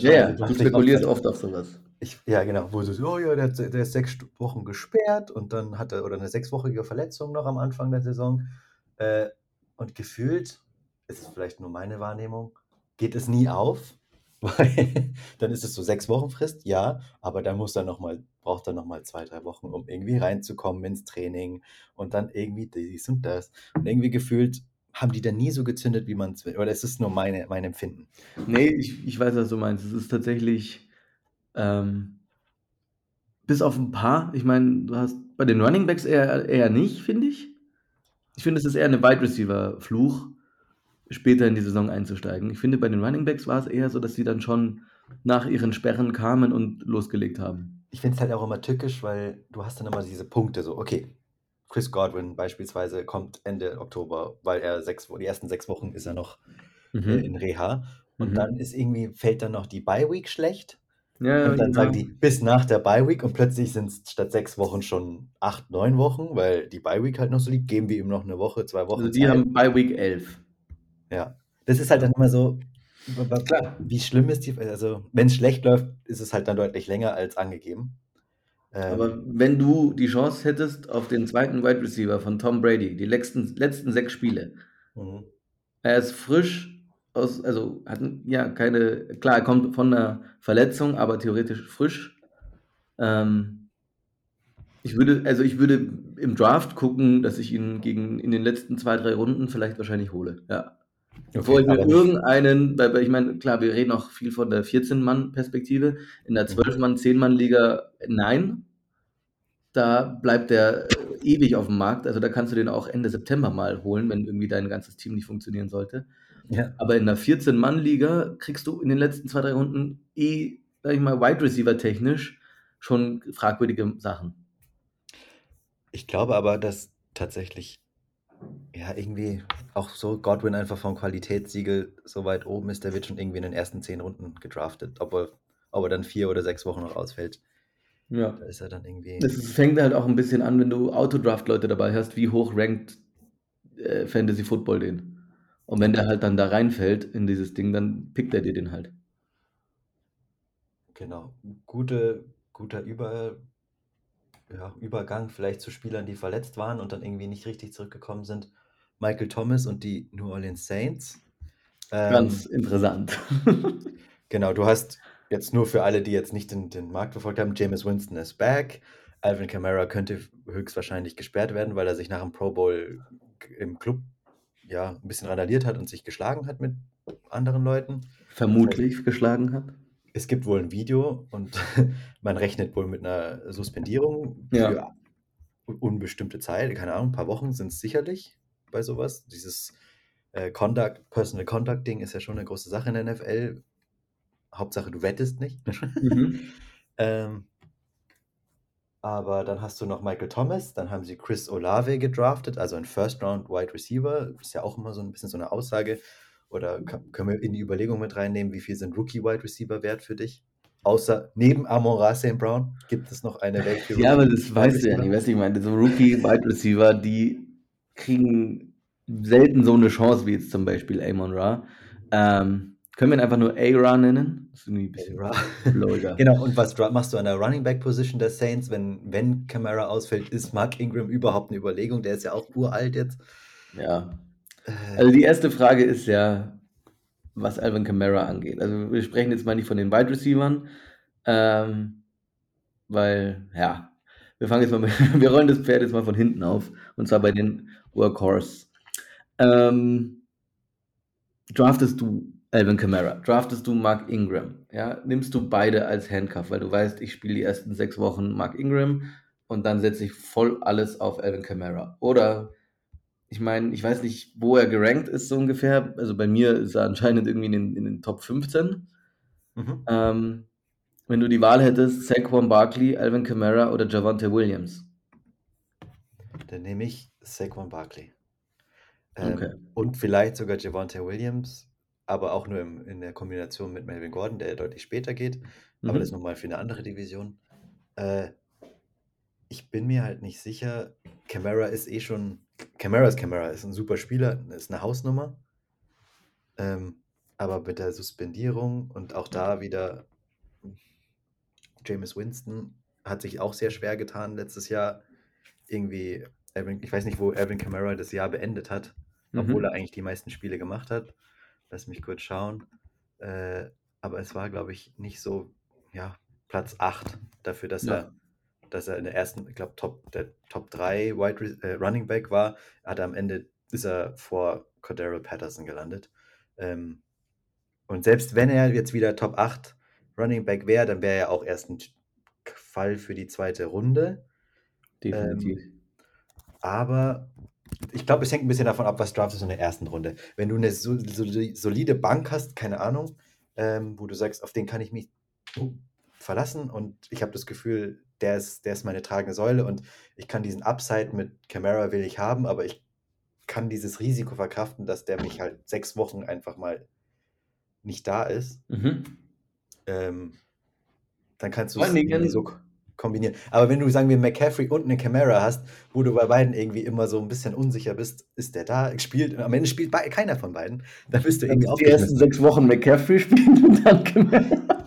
Ja, ja, du spekulierst oft auf sowas. Ich, ja, genau, wo so, oh ja, der, der ist sechs Wochen gesperrt und dann hat er oder eine sechswöchige Verletzung noch am Anfang der Saison. Äh, und gefühlt, ist es vielleicht nur meine Wahrnehmung, geht es nie auf, weil dann ist es so sechs Wochen Frist, ja, aber dann muss er noch mal, braucht er nochmal zwei, drei Wochen, um irgendwie reinzukommen ins Training und dann irgendwie dies und das. Und irgendwie gefühlt haben die dann nie so gezündet, wie man es will. Oder ist es nur meine, mein Empfinden? Nee, ich, ich weiß, was du meinst. Es ist tatsächlich ähm, bis auf ein paar. Ich meine, du hast bei den Running Backs eher, eher nicht, finde ich. Ich finde, es ist eher eine Wide Receiver-Fluch später in die Saison einzusteigen. Ich finde, bei den Running Backs war es eher so, dass sie dann schon nach ihren Sperren kamen und losgelegt haben. Ich finde es halt auch immer tückisch, weil du hast dann immer diese Punkte so, okay, Chris Godwin beispielsweise kommt Ende Oktober, weil er sechs, die ersten sechs Wochen ist er noch mhm. äh, in Reha. Und mhm. dann ist irgendwie, fällt dann noch die Bye Week schlecht. Ja, und dann genau. sagen die, bis nach der Bye Week und plötzlich sind es statt sechs Wochen schon acht, neun Wochen, weil die Bye Week halt noch so liegt, geben wir ihm noch eine Woche, zwei Wochen. Also die Zeit. haben Bye Week elf. Ja, das ist halt dann immer so, Klar. wie schlimm ist die, also wenn es schlecht läuft, ist es halt dann deutlich länger als angegeben. Ähm, Aber wenn du die Chance hättest auf den zweiten Wide Receiver von Tom Brady, die letzten, letzten sechs Spiele, mhm. er ist frisch aus, also hat ja keine, klar, er kommt von einer Verletzung, aber theoretisch frisch. Ähm, ich würde, also ich würde im Draft gucken, dass ich ihn gegen in den letzten zwei, drei Runden vielleicht wahrscheinlich hole. Ja. Bevor ich mir irgendeinen, weil, ich meine, klar, wir reden auch viel von der 14-Mann-Perspektive. In der 12-Mann, 10-Mann-Liga, nein. Da bleibt der ewig auf dem Markt. Also da kannst du den auch Ende September mal holen, wenn irgendwie dein ganzes Team nicht funktionieren sollte. Ja. Aber in der 14-Mann-Liga kriegst du in den letzten zwei, drei Runden eh, sag ich mal, Wide Receiver technisch schon fragwürdige Sachen. Ich glaube aber, dass tatsächlich ja, irgendwie auch so Godwin einfach vom Qualitätssiegel so weit oben ist, der wird schon irgendwie in den ersten zehn Runden gedraftet, ob er, ob er dann vier oder sechs Wochen noch ausfällt. Ja. Da ist er dann irgendwie. Es fängt halt auch ein bisschen an, wenn du Autodraft-Leute dabei hast, wie hoch rankt äh, Fantasy Football den. Und wenn der halt dann da reinfällt in dieses Ding, dann pickt er dir den halt. Genau. Gute, guter Über, ja, Übergang vielleicht zu Spielern, die verletzt waren und dann irgendwie nicht richtig zurückgekommen sind. Michael Thomas und die New Orleans Saints. Ähm, Ganz interessant. genau, du hast jetzt nur für alle, die jetzt nicht den, den Markt verfolgt haben, James Winston ist back. Alvin Kamara könnte höchstwahrscheinlich gesperrt werden, weil er sich nach dem Pro Bowl im Club ja ein bisschen randaliert hat und sich geschlagen hat mit anderen Leuten. Vermutlich also, geschlagen hat es gibt wohl ein Video und man rechnet wohl mit einer Suspendierung für ja. unbestimmte Zeit, keine Ahnung, ein paar Wochen sind es sicherlich bei sowas. Dieses äh, Conduct, Personal Conduct Ding ist ja schon eine große Sache in der NFL. Hauptsache, du wettest nicht. Mhm. ähm, aber dann hast du noch Michael Thomas, dann haben sie Chris Olave gedraftet, also ein First Round Wide Receiver. Ist ja auch immer so ein bisschen so eine Aussage. Oder können wir in die Überlegung mit reinnehmen, wie viel sind Rookie-Wide Receiver wert für dich? Außer neben Amon St. Brown gibt es noch eine Welt für Ja, aber das weißt du ja nicht. Weißt du, ich meine, so Rookie-Wide Receiver, die kriegen selten so eine Chance wie jetzt zum Beispiel Amon Ra. Ähm, können wir ihn einfach nur A-Ra nennen? Das ist irgendwie ein bisschen genau, und was machst du an der Running Back Position der Saints, wenn, wenn Camara ausfällt? Ist Mark Ingram überhaupt eine Überlegung? Der ist ja auch uralt jetzt. Ja, also die erste Frage ist ja, was Alvin Kamara angeht. Also wir sprechen jetzt mal nicht von den Wide Receivern, ähm, weil, ja, wir fangen jetzt mal mit, wir rollen das Pferd jetzt mal von hinten auf, und zwar bei den Workhorse. Ähm, draftest du Alvin Kamara, draftest du Mark Ingram, ja, nimmst du beide als Handcuff, weil du weißt, ich spiele die ersten sechs Wochen Mark Ingram und dann setze ich voll alles auf Alvin Kamara. Oder ich meine, ich weiß nicht, wo er gerankt ist, so ungefähr. Also bei mir ist er anscheinend irgendwie in den, in den Top 15. Mhm. Ähm, wenn du die Wahl hättest, Saquon Barkley, Alvin Kamara oder Javante Williams? Dann nehme ich Saquon Barkley. Ähm, okay. Und vielleicht sogar Javante Williams, aber auch nur im, in der Kombination mit Melvin Gordon, der deutlich später geht. Mhm. Aber das ist nochmal für eine andere Division. Äh, ich bin mir halt nicht sicher. Camara ist eh schon. Camara ist Camara, ist ein super Spieler, ist eine Hausnummer. Ähm, aber mit der Suspendierung und auch da wieder Jameis Winston hat sich auch sehr schwer getan letztes Jahr. Irgendwie, ich weiß nicht, wo Alvin Kamara das Jahr beendet hat, mhm. obwohl er eigentlich die meisten Spiele gemacht hat. Lass mich kurz schauen. Äh, aber es war, glaube ich, nicht so, ja, Platz 8 dafür, dass ja. er dass er in der ersten, ich glaube, Top, der Top 3 Wide äh, Running Back war, hat am Ende ist er vor Cordero Patterson gelandet. Ähm, und selbst wenn er jetzt wieder Top 8 Running Back wäre, dann wäre er auch erst ein Fall für die zweite Runde. Definitiv. Ähm, aber ich glaube, es hängt ein bisschen davon ab, was draftest du in der ersten Runde. Wenn du eine so, so, solide Bank hast, keine Ahnung, ähm, wo du sagst, auf den kann ich mich verlassen und ich habe das Gefühl, der ist, der ist meine tragende Säule und ich kann diesen Upside mit Camara will ich haben, aber ich kann dieses Risiko verkraften, dass der mich halt sechs Wochen einfach mal nicht da ist. Mhm. Ähm, dann kannst du es so kombinieren. Aber wenn du, sagen wir, McCaffrey und eine Camera hast, wo du bei beiden irgendwie immer so ein bisschen unsicher bist, ist der da, spielt, am Ende spielt keiner von beiden, dann bist du irgendwie auch. Die ersten sechs Wochen McCaffrey spielen und dann Camara.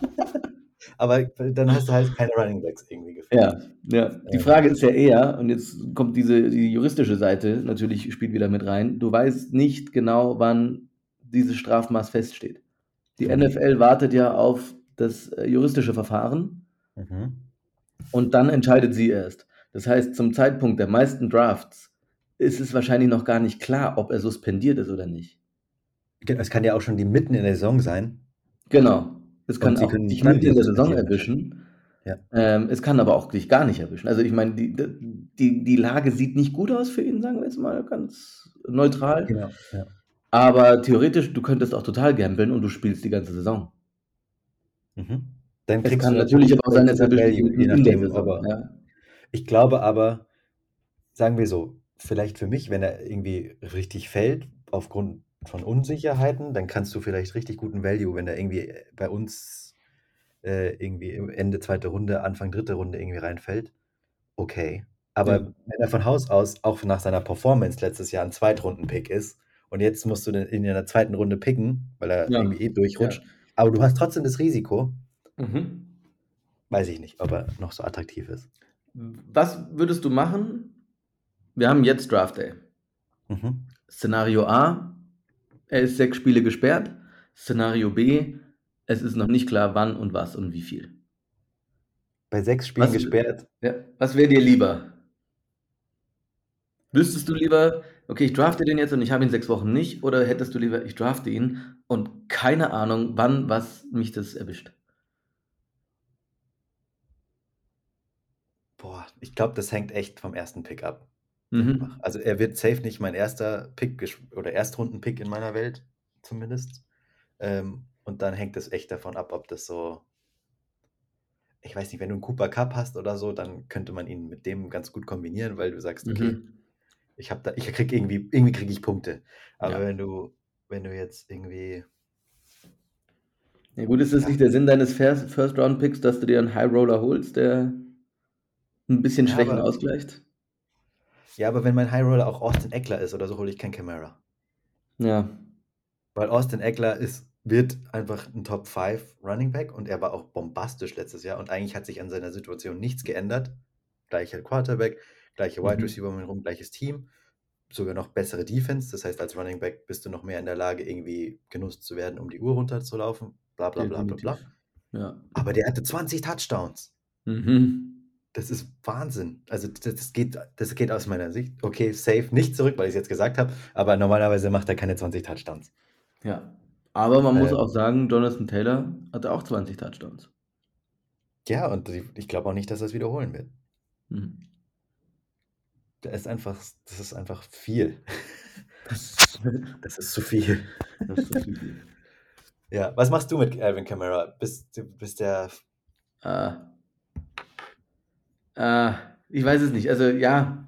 Aber dann hast du halt keine Running Backs irgendwie gefunden. Ja, ja. Die Frage ist ja eher, und jetzt kommt diese die juristische Seite natürlich spielt wieder mit rein. Du weißt nicht genau, wann dieses Strafmaß feststeht. Die mhm. NFL wartet ja auf das äh, juristische Verfahren mhm. Und dann entscheidet sie erst. Das heißt, zum Zeitpunkt der meisten Drafts ist es wahrscheinlich noch gar nicht klar, ob er suspendiert ist oder nicht. Es kann ja auch schon die mitten in der Saison sein. Genau. Es kann auch dich mitten in der Saison erwischen. Ja. Ähm, es kann aber auch dich gar nicht erwischen. Also ich meine, die, die, die Lage sieht nicht gut aus für ihn, sagen wir jetzt mal ganz neutral. Genau, ja. Aber theoretisch, du könntest auch total gambeln und du spielst die ganze Saison. Mhm. Dann kriegst es kann natürlich aber auch sein, dass er je nachdem, aber ja. ich glaube aber, sagen wir so, vielleicht für mich, wenn er irgendwie richtig fällt, aufgrund von Unsicherheiten, dann kannst du vielleicht richtig guten Value, wenn er irgendwie bei uns äh, irgendwie Ende zweite Runde, Anfang dritte Runde irgendwie reinfällt. Okay. Aber ja. wenn er von Haus aus auch nach seiner Performance letztes Jahr ein Zweitrunden-Pick ist und jetzt musst du in der zweiten Runde picken, weil er ja. irgendwie eh durchrutscht, ja. aber du hast trotzdem das Risiko, mhm. weiß ich nicht, ob er noch so attraktiv ist. Was würdest du machen? Wir haben jetzt Draft Day. Mhm. Szenario A, er ist sechs Spiele gesperrt. Szenario B, es ist noch nicht klar, wann und was und wie viel. Bei sechs Spielen was, gesperrt. Ja, was wäre dir lieber? Wüsstest du lieber, okay, ich drafte den jetzt und ich habe ihn sechs Wochen nicht, oder hättest du lieber, ich drafte ihn und keine Ahnung, wann, was mich das erwischt? Boah, ich glaube, das hängt echt vom ersten Pick ab. Mhm. Also er wird safe nicht mein erster Pick oder Erstrunden-Pick in meiner Welt, zumindest. Ähm, und dann hängt es echt davon ab, ob das so. Ich weiß nicht, wenn du einen Cooper Cup hast oder so, dann könnte man ihn mit dem ganz gut kombinieren, weil du sagst, okay, mhm. ich habe da, ich krieg irgendwie, irgendwie kriege ich Punkte. Aber ja. wenn du, wenn du jetzt irgendwie. Ja gut, ist das ja. nicht der Sinn deines First-Round-Picks, dass du dir einen High Roller holst, der ein bisschen Schwächen ausgleicht? Ja, aber wenn mein High Roller auch Austin Eckler ist oder so, hole ich kein Camara. Ja. Weil Austin Eckler ist, wird einfach ein Top 5 Running Back und er war auch bombastisch letztes Jahr und eigentlich hat sich an seiner Situation nichts geändert. Gleicher Quarterback, gleiche Wide mhm. Receiver mhm. rum, gleiches Team, sogar noch bessere Defense. Das heißt, als Running Back bist du noch mehr in der Lage, irgendwie genutzt zu werden, um die Uhr runterzulaufen. Bla bla bla bla bla. Ja. Aber der hatte 20 Touchdowns. Mhm. Das ist Wahnsinn. Also das geht, das geht aus meiner Sicht. Okay, safe nicht zurück, weil ich es jetzt gesagt habe, aber normalerweise macht er keine 20 Touchdowns. Ja. Aber man muss äh, auch sagen, Jonathan Taylor hatte auch 20 Touchdowns. Ja, und ich glaube auch nicht, dass er es wiederholen wird. Mhm. Das ist einfach, das ist einfach viel. Das ist zu viel. Das ist zu viel. ja, was machst du mit Alvin Kamara? Bist, bist der. Äh, äh, ich weiß es nicht. Also ja,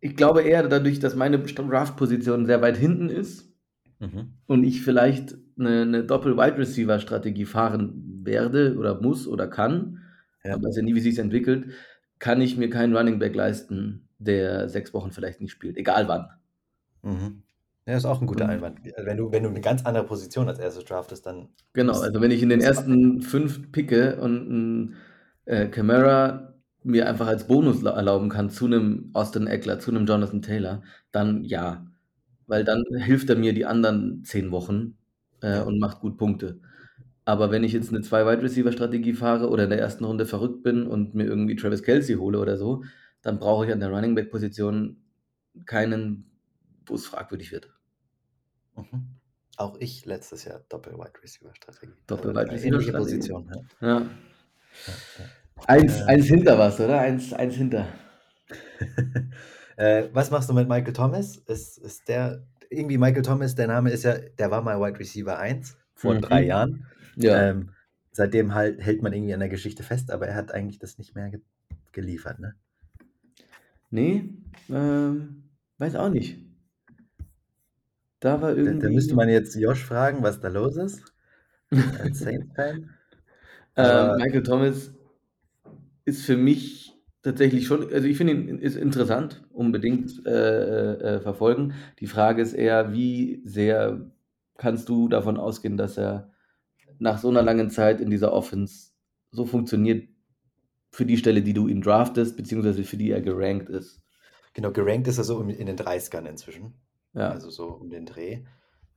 ich glaube eher dadurch, dass meine Draft-Position sehr weit hinten ist mhm. und ich vielleicht eine, eine Doppel-Wide-Receiver-Strategie fahren werde oder muss oder kann, ja. weiß ja nie, wie sich entwickelt, kann ich mir keinen Running Back leisten, der sechs Wochen vielleicht nicht spielt, egal wann. Mhm. Ja, ist auch ein guter Einwand. Wenn du, wenn du eine ganz andere Position als erstes draftest, dann genau, also wenn ich in den ersten fünf picke und ein äh, Camara mir einfach als Bonus la- erlauben kann zu einem Austin Eckler, zu einem Jonathan Taylor, dann ja. Weil dann hilft er mir die anderen zehn Wochen äh, und macht gut Punkte. Aber wenn ich jetzt eine Zwei-Wide-Receiver-Strategie fahre oder in der ersten Runde verrückt bin und mir irgendwie Travis Kelsey hole oder so, dann brauche ich an der Running Back-Position keinen, wo es fragwürdig wird. Mhm. Auch ich letztes Jahr Doppel-Wide Receiver-Strategie. Doppel-Wide Also, Receiver ähnliche Strategie. Position. Ja. Ja. Eins, Ähm. eins hinter was, oder? Eins, eins hinter. äh, was machst du mit Michael Thomas? Ist, ist der irgendwie Michael Thomas, der Name ist ja, der war mal Wide Receiver 1 vor Mhm. drei Jahren. Ja. Ähm, seitdem halt, hält man irgendwie an der Geschichte fest, aber er hat eigentlich das nicht mehr ge geliefert, ne? Nee, ähm, weiß auch nicht. Da war Da, irgendwie. da müsste man jetzt Josh fragen, was da los ist. Als Saints-Fan. ähm, Aber Michael Thomas ist für mich tatsächlich schon, also ich finde ihn ist interessant, unbedingt äh, äh, verfolgen. Die Frage ist eher, wie sehr kannst du davon ausgehen, dass er nach so einer langen Zeit in dieser Offense so funktioniert für die Stelle, die du ihn draftest, beziehungsweise für die er gerankt ist. genau, gerankt ist er so in, in den 30ern inzwischen. Ja. Also so um den Dreh.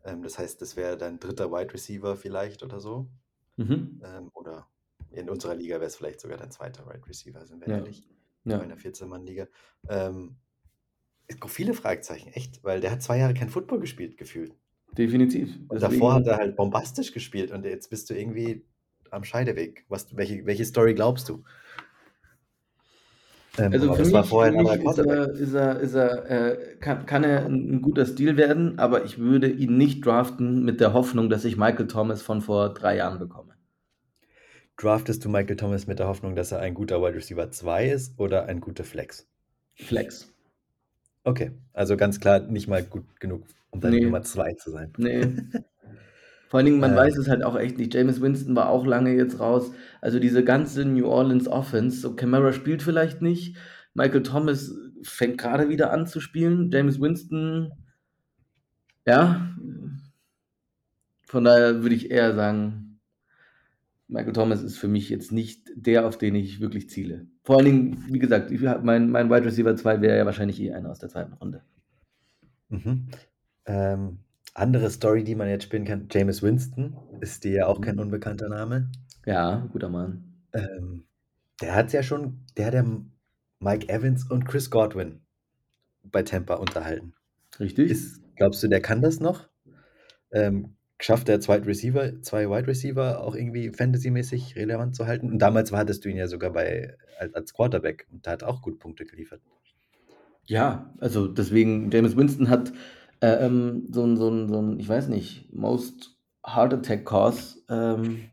Ähm, das heißt, das wäre dein dritter Wide Receiver vielleicht oder so. Mhm. Ähm, oder in unserer Liga wäre es vielleicht sogar dein zweiter Wide Receiver, sind wir Ja. ehrlich. Ja. In einer 14-Mann-Liga. Ähm, es gibt viele Fragezeichen, echt, weil der hat zwei Jahre kein Football gespielt, gefühlt. Definitiv. Und davor hat er halt bombastisch gespielt und jetzt bist du irgendwie am Scheideweg. Was, welche, welche Story glaubst du? Ähm, Also für das war mich, vorher für mich ist er, ist er, ist er, äh, kann, kann er ein, ein guter Stil werden, aber ich würde ihn nicht draften mit der Hoffnung, dass ich Michael Thomas von vor drei Jahren bekomme. Draftest du Michael Thomas mit der Hoffnung, dass er ein guter Wide Receiver 2 ist oder ein guter Flex? Flex. Okay, also ganz klar nicht mal gut genug, um deine Nee. Nummer 2 zu sein. Nee. Vor allen Dingen, man Äh. weiß es halt auch echt nicht. James Winston war auch lange jetzt raus. Also diese ganze New Orleans Offense, so Camara spielt vielleicht nicht. Michael Thomas fängt gerade wieder an zu spielen. James Winston, ja. Von daher würde ich eher sagen, Michael Thomas ist für mich jetzt nicht der, auf den ich wirklich ziele. Vor allen Dingen, wie gesagt, ich, mein, mein Wide Receiver 2 wäre ja wahrscheinlich eh einer aus der zweiten Runde. Mhm. Ähm, andere Story, die man jetzt spielen kann, James Winston ist dir ja auch kein Mhm. unbekannter Name. Ja, guter Mann. Ähm, der hat ja schon, der hat ja Mike Evans und Chris Godwin bei Tampa unterhalten. Richtig? Ist, glaubst du, der kann das noch? Ähm, schafft der zwei Receiver, zwei Wide Receiver auch irgendwie fantasymäßig relevant zu halten? Und damals hattest du ihn ja sogar bei als, als Quarterback und da hat auch gut Punkte geliefert. Ja, also deswegen, James Winston hat ähm, so ein, so ein, so ein, ich weiß nicht, Most Heart Attack Cause. Ähm,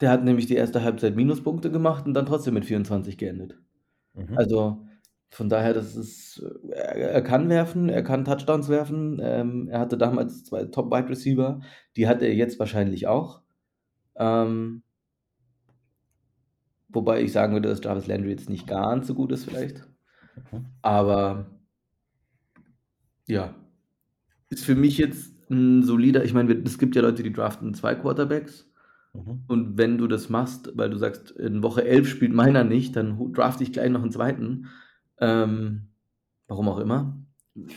der hat nämlich die erste Halbzeit Minuspunkte gemacht und dann trotzdem mit 24 geendet. Mhm. Also von daher, das ist, äh, er, er kann werfen, er kann Touchdowns werfen. Ähm, er hatte damals zwei Top Wide Receiver, die hat er jetzt wahrscheinlich auch. Ähm, wobei ich sagen würde, dass Jarvis Landry jetzt nicht ganz so gut ist vielleicht. Mhm. Aber ja, ist für mich jetzt ein solider, ich meine, es gibt ja Leute, die draften zwei Quarterbacks. Mhm. Und wenn du das machst, weil du sagst, in Woche 11 spielt meiner nicht, dann hu- draft ich gleich noch einen zweiten. Ähm, warum auch immer.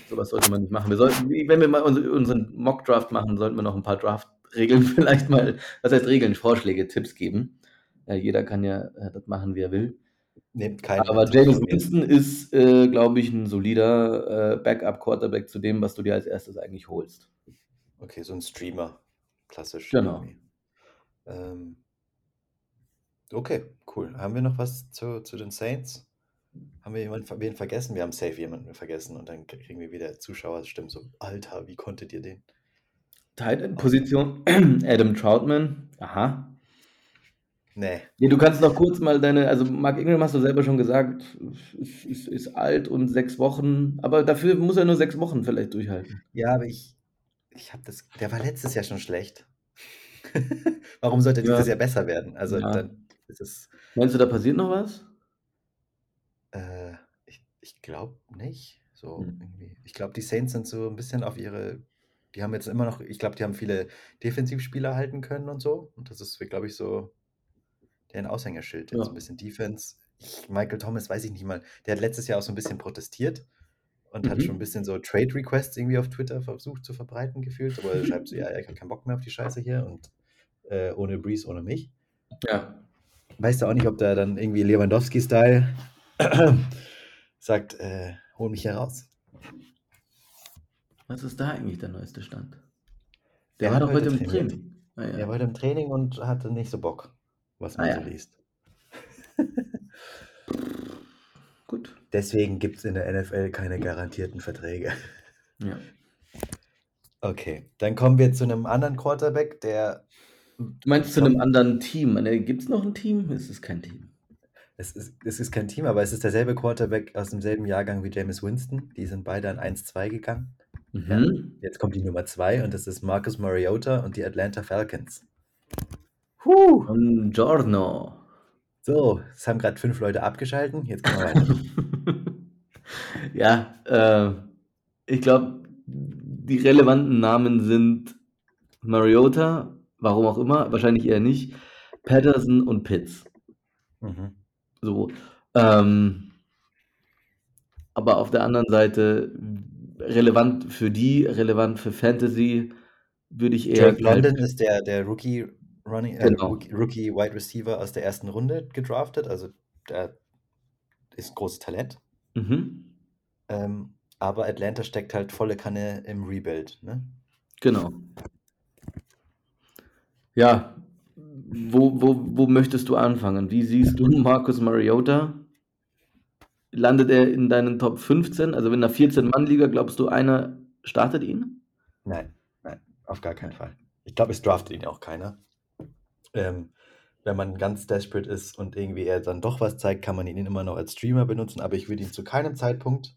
Sowas sollte man nicht machen. Wir sollten, wenn wir mal uns- unseren Mock-Draft machen, sollten wir noch ein paar Draft-Regeln vielleicht mal, was heißt Regeln, Vorschläge, Tipps geben. Ja, jeder kann ja äh, das machen, wie er will. Nehmt keinen Aber James. Winston ist, äh, glaube ich, ein solider äh, Backup-Quarterback zu dem, was du dir als erstes eigentlich holst. Okay, so ein Streamer. Klassisch. Genau. Ähm, okay, cool. Haben wir noch was zu, zu den Saints? Haben wir jemanden wen vergessen? Wir haben safe jemanden vergessen und dann kriegen wir wieder Zuschauerstimmen so, Alter, wie konntet ihr den? Tight End Position Adam Troutman. Aha. Nee, Nee, du kannst noch kurz mal deine, also Mark Ingram hast du selber schon gesagt, ist, ist, ist alt und sechs Wochen, aber dafür muss er nur sechs Wochen vielleicht durchhalten. ja, aber ich, ich habe das, der war letztes Jahr schon schlecht. Warum sollte Ja. dieses Jahr besser werden? Also Ja. dann ist es, Meinst du, da passiert noch was? äh, ich, ich glaube nicht. So mhm. irgendwie. Ich glaube, die Saints sind so ein bisschen auf ihre. Die haben jetzt immer noch, ich glaube, die haben viele Defensivspieler halten können und so. Und das ist, glaube ich, so deren Aushängeschild. Jetzt ja. ein bisschen Defense. Ich, Michael Thomas weiß ich nicht mal. Der hat letztes Jahr auch so ein bisschen protestiert und mhm. hat schon ein bisschen so Trade Requests irgendwie auf Twitter versucht zu verbreiten gefühlt. Aber er schreibt so, ja, ich habe keinen Bock mehr auf die Scheiße hier und äh, ohne Breeze, ohne mich. Ja. Weißt du auch nicht, ob da dann irgendwie Lewandowski-Style sagt, äh, hol mich hier raus. Was ist da eigentlich der neueste Stand? Der, war doch heute im Training. Ah, ja. Der war heute im Training und hatte nicht so Bock, was man ah, so liest. Gut. Deswegen gibt es in der NFL keine garantierten Verträge. Ja. Okay, dann kommen wir zu einem anderen Quarterback, der. Du meinst zu einem anderen Team? Gibt es noch ein Team? Es ist kein Team. Es ist, es ist kein Team, aber es ist derselbe Quarterback aus demselben Jahrgang wie James Winston. Die sind beide an 1-2 gegangen. Mhm. Ja, jetzt kommt die Nummer 2 und das ist Marcus Mariota und die Atlanta Falcons. Huh. Buongiorno. So, es haben gerade fünf Leute abgeschalten. Jetzt können wir weiter. ja, äh, ich glaube, die relevanten Namen sind Mariota, warum auch immer, wahrscheinlich eher nicht, Patterson und Pitts. Mhm. So. Ähm, aber auf der anderen Seite relevant für die, relevant für Fantasy, würde ich eher. Drake London ist der, der Rookie Running, äh, genau. Rookie, Wide Receiver aus der ersten Runde gedraftet. Also der ist großes Talent. Mhm. Ähm, aber Atlanta steckt halt volle Kanne im Rebuild. Ne? Genau. Ja, wo, wo, wo möchtest du anfangen? Wie siehst du Marcus Mariota? Landet er in deinen Top 15? Also wenn da 14 Mann liga, glaubst du, einer startet ihn? Nein, nein, auf gar keinen Fall. Ich glaube, es draftet ihn auch keiner. Ähm, wenn man ganz desperate ist und irgendwie er dann doch was zeigt, kann man ihn immer noch als Streamer benutzen, aber ich würde ihm zu keinem Zeitpunkt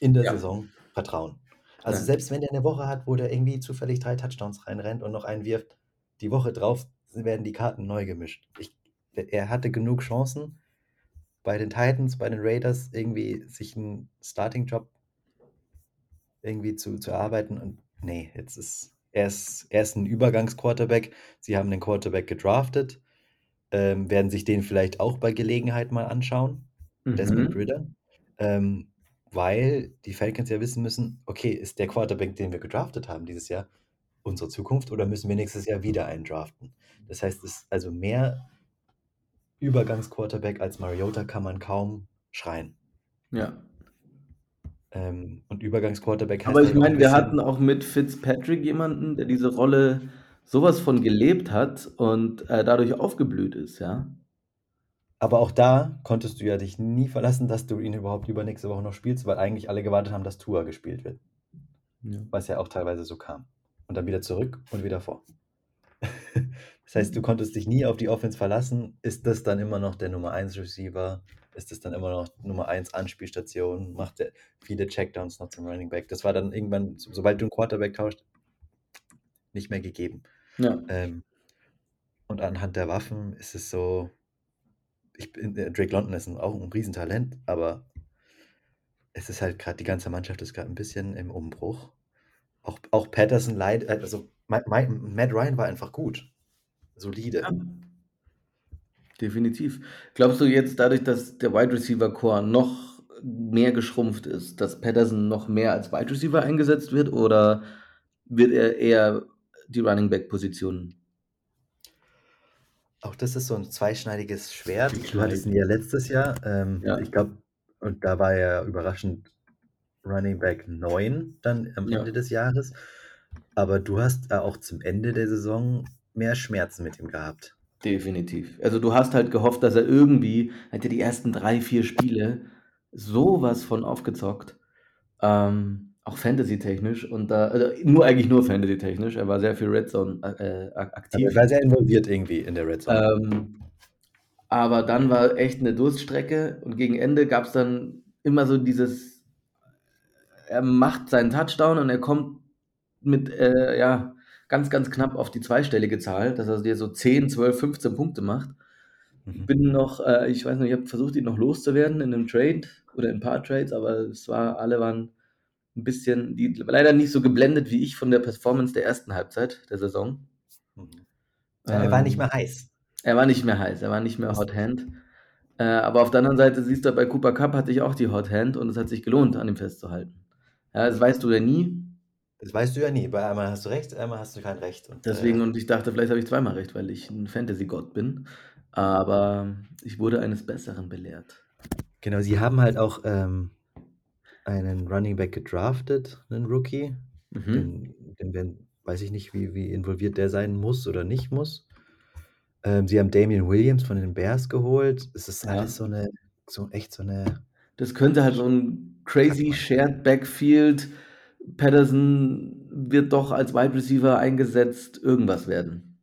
in der ja. Saison vertrauen. Also ja. selbst wenn er eine Woche hat, wo der irgendwie zufällig drei Touchdowns reinrennt und noch einen wirft, die Woche drauf werden die Karten neu gemischt. Ich, er hatte genug Chancen bei den Titans, bei den Raiders irgendwie sich einen Starting-Job irgendwie zu, zu erarbeiten und nee, jetzt ist er ist, er ist ein Übergangsquarterback. Sie haben den Quarterback gedraftet, ähm, werden sich den vielleicht auch bei Gelegenheit mal anschauen, mhm. Desmond Ritter, ähm, weil die Falcons ja wissen müssen, okay, ist der Quarterback, den wir gedraftet haben dieses Jahr, unsere Zukunft oder müssen wir nächstes Jahr wieder einen draften? Das heißt, es ist also mehr Übergangsquarterback als Mariota kann man kaum schreien. Ja. Ähm, und Übergangsquarterback heißt Aber ich halt meine, wir hatten auch mit Fitzpatrick jemanden, der diese Rolle sowas von gelebt hat und äh, dadurch aufgeblüht ist, ja. Aber auch da konntest du ja dich nie verlassen, dass du ihn überhaupt übernächste Woche noch spielst, weil eigentlich alle gewartet haben, dass Tua gespielt wird. Ja. Was ja auch teilweise so kam. Und dann wieder zurück und wieder vor. das heißt, du konntest dich nie auf die Offense verlassen. Ist das dann immer noch der Nummer 1 Receiver? Ist das dann immer noch Nummer 1 Anspielstation? Macht er viele Checkdowns noch zum Running Back? Das war dann irgendwann, sobald du einen Quarterback tauscht, nicht mehr gegeben. Ja. Ähm, und anhand der Waffen ist es so, ich bin, äh, Drake London ist auch ein Riesentalent, aber es ist halt gerade, die ganze Mannschaft ist gerade ein bisschen im Umbruch. Auch, auch Patterson leid, äh, also Matt Ryan war einfach gut. Solide. Ja. Definitiv. Glaubst du jetzt dadurch, dass der Wide Receiver Core noch mehr geschrumpft ist, dass Patterson noch mehr als Wide Receiver eingesetzt wird oder wird er eher die Running Back Position? Auch das ist so ein zweischneidiges Schwert. Du hattest ihn ja letztes Jahr. Ähm, ja. Ich glaube, und da war er überraschend Running Back 9 dann am ja. Ende des Jahres. Aber du hast äh, auch zum Ende der Saison mehr Schmerzen mit ihm gehabt. Definitiv. Also du hast halt gehofft, dass er irgendwie, hat er die ersten drei, vier Spiele sowas von aufgezockt. Ähm, auch Fantasy-technisch und da, also nur eigentlich nur Fantasy-technisch. Er war sehr viel Red Zone äh, aktiv. er war sehr involviert irgendwie in der Red Zone. Ähm, aber dann war echt eine Durststrecke und gegen Ende gab es dann immer so dieses, er macht seinen Touchdown und er kommt mit, äh, ja, ganz, ganz knapp auf die zweistellige Zahl, dass er dir so 10, 12, 15 Punkte macht. Mhm. Bin noch, äh, ich weiß nicht, ich habe versucht, ihn noch loszuwerden in einem Trade oder in ein paar Trades, aber es war, alle waren ein bisschen, die leider nicht so geblendet wie ich von der Performance der ersten Halbzeit der Saison. Mhm. Ja, er war nicht mehr heiß. Er war nicht mehr heiß, er war nicht mehr Hot Hand. Äh, aber auf der anderen Seite siehst du, bei Cooper Cup hatte ich auch die Hot Hand und es hat sich gelohnt, an ihm festzuhalten. Ja, das weißt du ja nie. Das weißt du ja nie. Bei einmal hast du recht, einmal hast du kein Recht. Und, Deswegen, äh, und ich dachte, vielleicht habe ich zweimal recht, weil ich ein Fantasy-Gott bin. Aber ich wurde eines Besseren belehrt. Genau, sie haben halt auch ähm, einen Running Back gedraftet, einen Rookie. Mhm. Den, den werden, weiß ich nicht, wie, wie involviert der sein muss oder nicht muss. Ähm, sie haben Damian Williams von den Bears geholt. Es ist ja. alles so eine, so echt so eine. Das könnte halt so ein crazy Shared Backfield Patterson wird doch als Wide Receiver eingesetzt, irgendwas werden.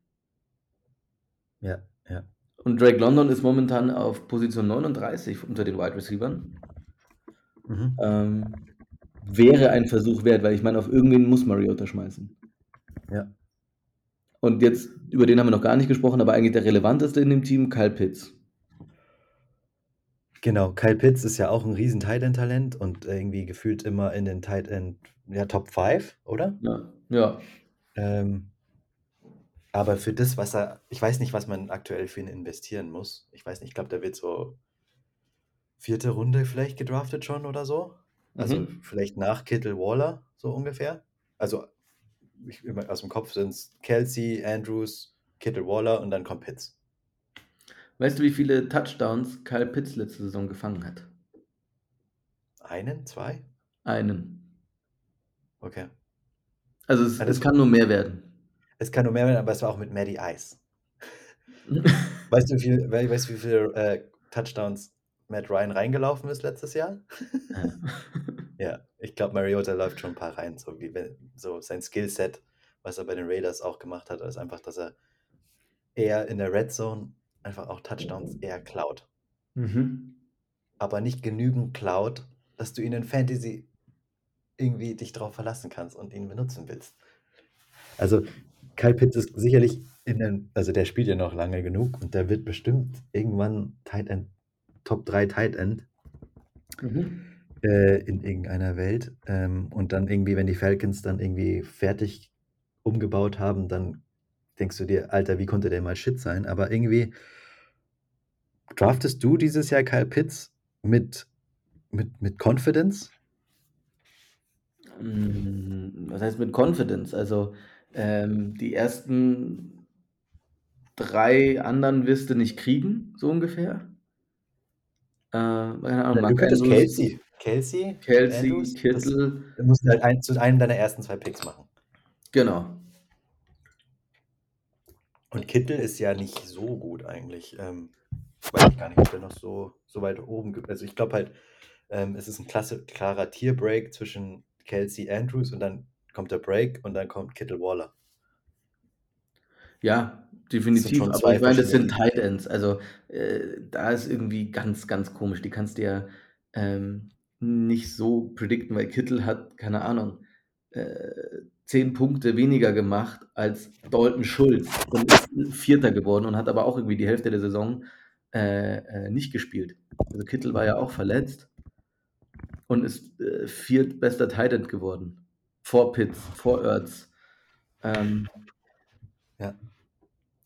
Ja, ja. Und Drake London ist momentan auf Position 39 unter den Wide Receivers. Mhm. Ähm, wäre ein Versuch wert, weil ich meine, auf irgendwen muss Mariota schmeißen. Ja. Und jetzt, über den haben wir noch gar nicht gesprochen, aber eigentlich der relevanteste in dem Team, Kyle Pitts. Genau, Kyle Pitts ist ja auch ein riesen Tight End Talent und irgendwie gefühlt immer in den Tight End ja, Top 5, oder? Ja. ja. Ähm, aber für das, was er, ich weiß nicht, was man aktuell für ihn investieren muss. Ich weiß nicht, ich glaube, der wird so vierte Runde vielleicht gedraftet schon oder so. Also mhm. vielleicht nach Kittle Waller, so ungefähr. Also ich, aus dem Kopf sind es Kelsey, Andrews, Kittle Waller und dann kommt Pitts. Weißt du, wie viele Touchdowns Kyle Pitts letzte Saison gefangen hat? Einen, zwei? Einen. Okay. Also es, es kann nur mehr werden. Es kann nur mehr werden, aber es war auch mit Maddie Ice. weißt du, wie, viel, weißt, wie viele äh, Touchdowns Matt Ryan reingelaufen ist letztes Jahr? Ja, ja ich glaube, Mariota läuft schon ein paar rein, so wie so sein Skillset, was er bei den Raiders auch gemacht hat, ist einfach, dass er eher in der Red Zone einfach auch Touchdowns eher klaut. Mhm. Aber nicht genügend klaut, dass du ihn in Fantasy irgendwie dich drauf verlassen kannst und ihn benutzen willst. Also Kyle Pitts ist sicherlich in den, also der spielt ja noch lange genug und der wird bestimmt irgendwann Tight End, Top 3 Tight End mhm. äh, in irgendeiner Welt. Ähm, und dann irgendwie, wenn die Falcons dann irgendwie fertig umgebaut haben, dann denkst du dir, Alter, wie konnte der mal Shit sein? Aber irgendwie draftest du dieses Jahr Kyle Pitts mit, mit, mit Confidence? Hm, was heißt mit Confidence? Also ähm, die ersten drei anderen wirst du nicht kriegen, so ungefähr. Äh, keine Ahnung, du könntest Kelsey. Kelsey, Kelsey, Andrews, Kittel. Du musst halt ein, zu einem deiner ersten zwei Picks machen. Genau. Und Kittel ist ja nicht so gut eigentlich. Ähm, weiß ich gar nicht, ob der noch so, so weit oben gibt. Also ich glaube halt, ähm, es ist ein klasse, klarer Tierbreak zwischen Kelsey Andrews und dann kommt der Break und dann kommt Kittel Waller. Ja, definitiv. Aber ich meine, das sind Tight Ends. Also äh, da ist irgendwie ganz, ganz komisch. Die kannst du ja ähm, nicht so predikten, weil Kittel hat, keine Ahnung, äh, zehn Punkte weniger gemacht als Dalton Schulz und ist Vierter geworden und hat aber auch irgendwie die Hälfte der Saison äh, äh, nicht gespielt. Also Kittel war ja auch verletzt und ist äh, viertbester Tight geworden. Vor Pitts, vor Ertz. Ähm, ja.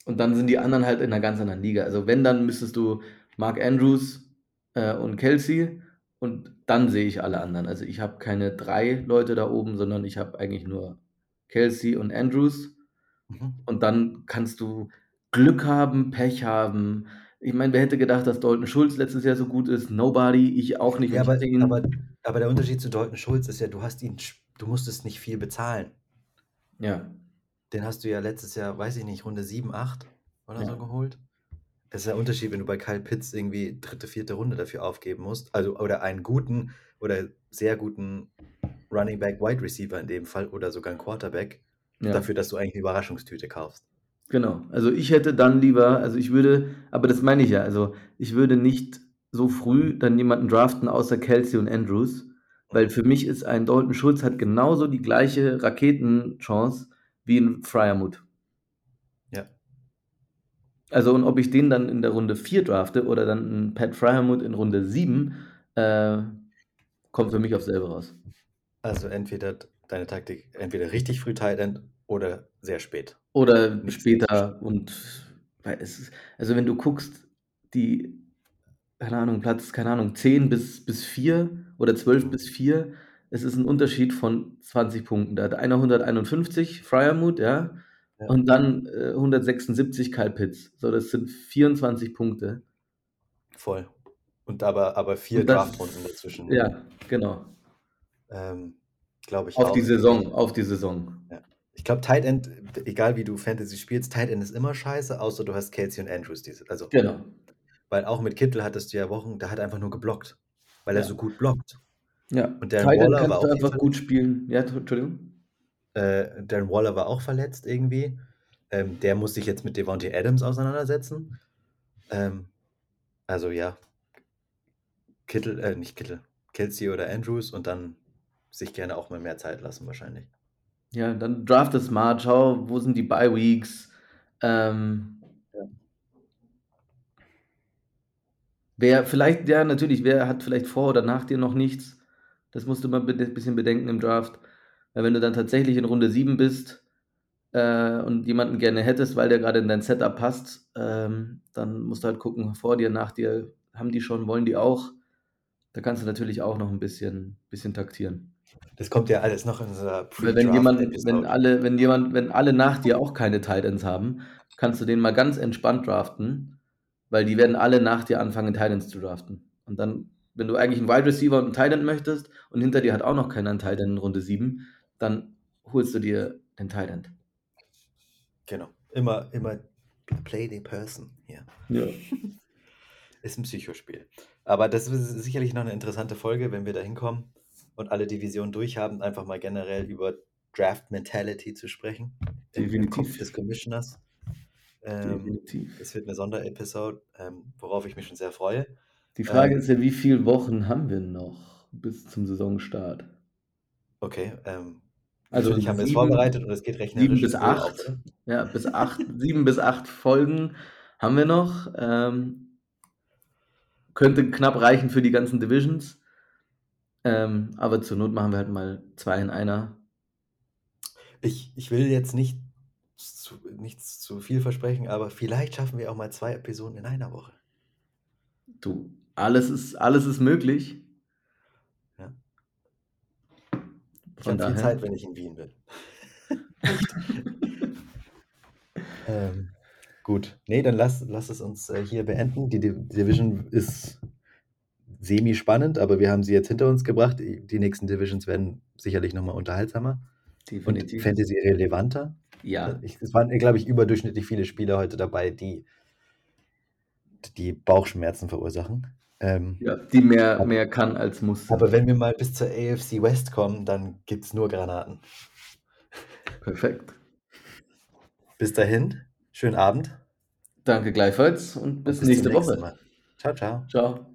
Und dann sind die anderen halt in einer ganz anderen Liga. Also wenn, dann müsstest du Mark Andrews äh, und Kelsey und dann sehe ich alle anderen. Also ich habe keine drei Leute da oben, sondern ich habe eigentlich nur Kelsey und Andrews. Mhm. Und dann kannst du Glück haben, Pech haben. Ich meine, wer hätte gedacht, dass Dalton Schulz letztes Jahr so gut ist? Nobody, ich auch nicht. Ja, aber, aber, aber, der Unterschied zu Dalton Schulz ist ja, du hast ihn, du musstest nicht viel bezahlen. Ja. Den hast du ja letztes Jahr, weiß ich nicht, Runde 7, 8 oder ja. so geholt. Das ist der Unterschied, wenn du bei Kyle Pitts irgendwie dritte, vierte Runde dafür aufgeben musst. Also, oder einen guten oder sehr guten Running Back, Wide Receiver in dem Fall oder sogar ein Quarterback, ja. dafür, dass du eigentlich eine Überraschungstüte kaufst. Genau. Also ich hätte dann lieber, also ich würde, aber das meine ich ja, also ich würde nicht so früh dann jemanden draften außer Kelsey und Andrews, weil für mich ist ein Dalton Schulz hat genauso die gleiche Raketenchance wie ein Fryermuth. Ja. Also, und ob ich den dann in der Runde 4 drafte oder dann 'n Pat Freiermuth in Runde 7, äh, kommt für mich aufs selbe raus. Also, entweder deine Taktik entweder richtig früh Tight End oder sehr spät. Oder Nichts später und weil es ist also, wenn du guckst, die keine Ahnung, Platz keine Ahnung, 10 bis bis 4 oder 12 Mhm. bis 4, es ist 'n Unterschied von 20 Punkten. Da hat einer 151, Freiermuth, ja, Ja. und dann, äh, 176 Kyle Pitts. So, das sind 24 Punkte. Voll. Und aber aber 4 Und das Draftrunden dazwischen. ja, genau. Ähm, glaube ich Auf auch. die Saison auf die Saison. Ja. Ich glaube, Tight End, egal wie du Fantasy spielst, Tight End ist immer scheiße, außer du hast Kelce und Andrews diese also Genau. Weil auch mit Kittel hattest du ja Wochen, der hat einfach nur geblockt, weil er Ja. so gut blockt. Ja, Und Darren End Waller war kannst du auch einfach gut spielen. Ja, Entschuldigung? Äh, Darren Waller war auch verletzt irgendwie. Ähm, der muss sich jetzt mit Davante Adams auseinandersetzen. Ähm, also ja. Kittel äh, nicht Kittel, Kelce oder Andrews und dann sich gerne auch mal mehr Zeit lassen wahrscheinlich. Ja, dann drafte smart, schau, wo sind die Bye Weeks? Ähm Wer vielleicht ja, natürlich, wer hat vielleicht vor oder nach dir noch nichts? Das musst du mal bede bisschen bedenken im Draft. Weil wenn du dann tatsächlich in Runde 7 bist, äh, und jemanden gerne hättest, weil der grade in dein Setup passt, ähm, dann musst du halt gucken, vor dir, nach dir, haben die schon, wollen die auch? Da kannst du natürlich auch noch 'n bisschen bisschen taktieren. Das kommt ja alles noch in unserer Weil wenn jemand wenn alle wenn jemand wenn alle nach dir auch keine Tight Ends haben, kannst du den mal ganz entspannt draften, weil die werden alle nach dir anfangen, Tight Ends zu draften. Und dann, wenn du eigentlich 'n Wide Receiver und 'n Tight End möchtest und hinter dir hat auch noch keiner 'n Tight End in Runde 7, dann holst du dir den Tight End. Genau. Immer immer play the person hier. Ja. Ist 'n Psychospiel. Aber das ist sicherlich noch 'ne interessante Folge, wenn wir da hinkommen und alle Divisionen durch haben, einfach mal generell über Draft Mentality zu sprechen im im Kopf Definitiv. des Commissioners. Ähm, das wird 'ne Sonderepisode, ähm, worauf ich mich schon sehr freue. Die Frage Ähm ist ja, wie viel Wochen haben wir noch bis zum Saisonstart? Okay, ähm, Also natürlich haben wir es 7 vorbereitet und es geht 7 rechnerisch bis so auf, 8. oder? Ja, bis 8 7 bis 8 Folgen haben wir noch. Ähm könnte knapp reichen für die ganzen Divisions. Ähm, aber zur Not machen wir halt mal 2 in einer. Ich ich will jetzt nicht zu nichts zu viel versprechen, aber vielleicht schaffen wir auch mal 2 Episoden in einer Woche. Du, alles ist alles ist möglich. Ja. Ich Von habe viel Zeit, wenn ich in Wien bin. Ähm, gut. Ne, dann lass lass es uns, äh, hier beenden. Die Div Division ist semi-spannend, aber wir haben sie jetzt hinter uns gebracht. Die nächsten Divisions werden sicherlich noch mal unterhaltsamer und Definitiv. Fantasy relevanter. Ja. Ich es waren, glaube ich, überdurchschnittlich viele Spieler heute dabei, die die Bauchschmerzen verursachen. Ähm, Ja, die mehr ab mehr kann als muss aber wenn wir mal bis zur AFC West kommen, dann gibt's nur Granaten. Perfekt. Bis dahin, schönen Abend. Danke gleichfalls und Und bis bis zum nächste Woche. Mal. Tschau, tschau. Tschau.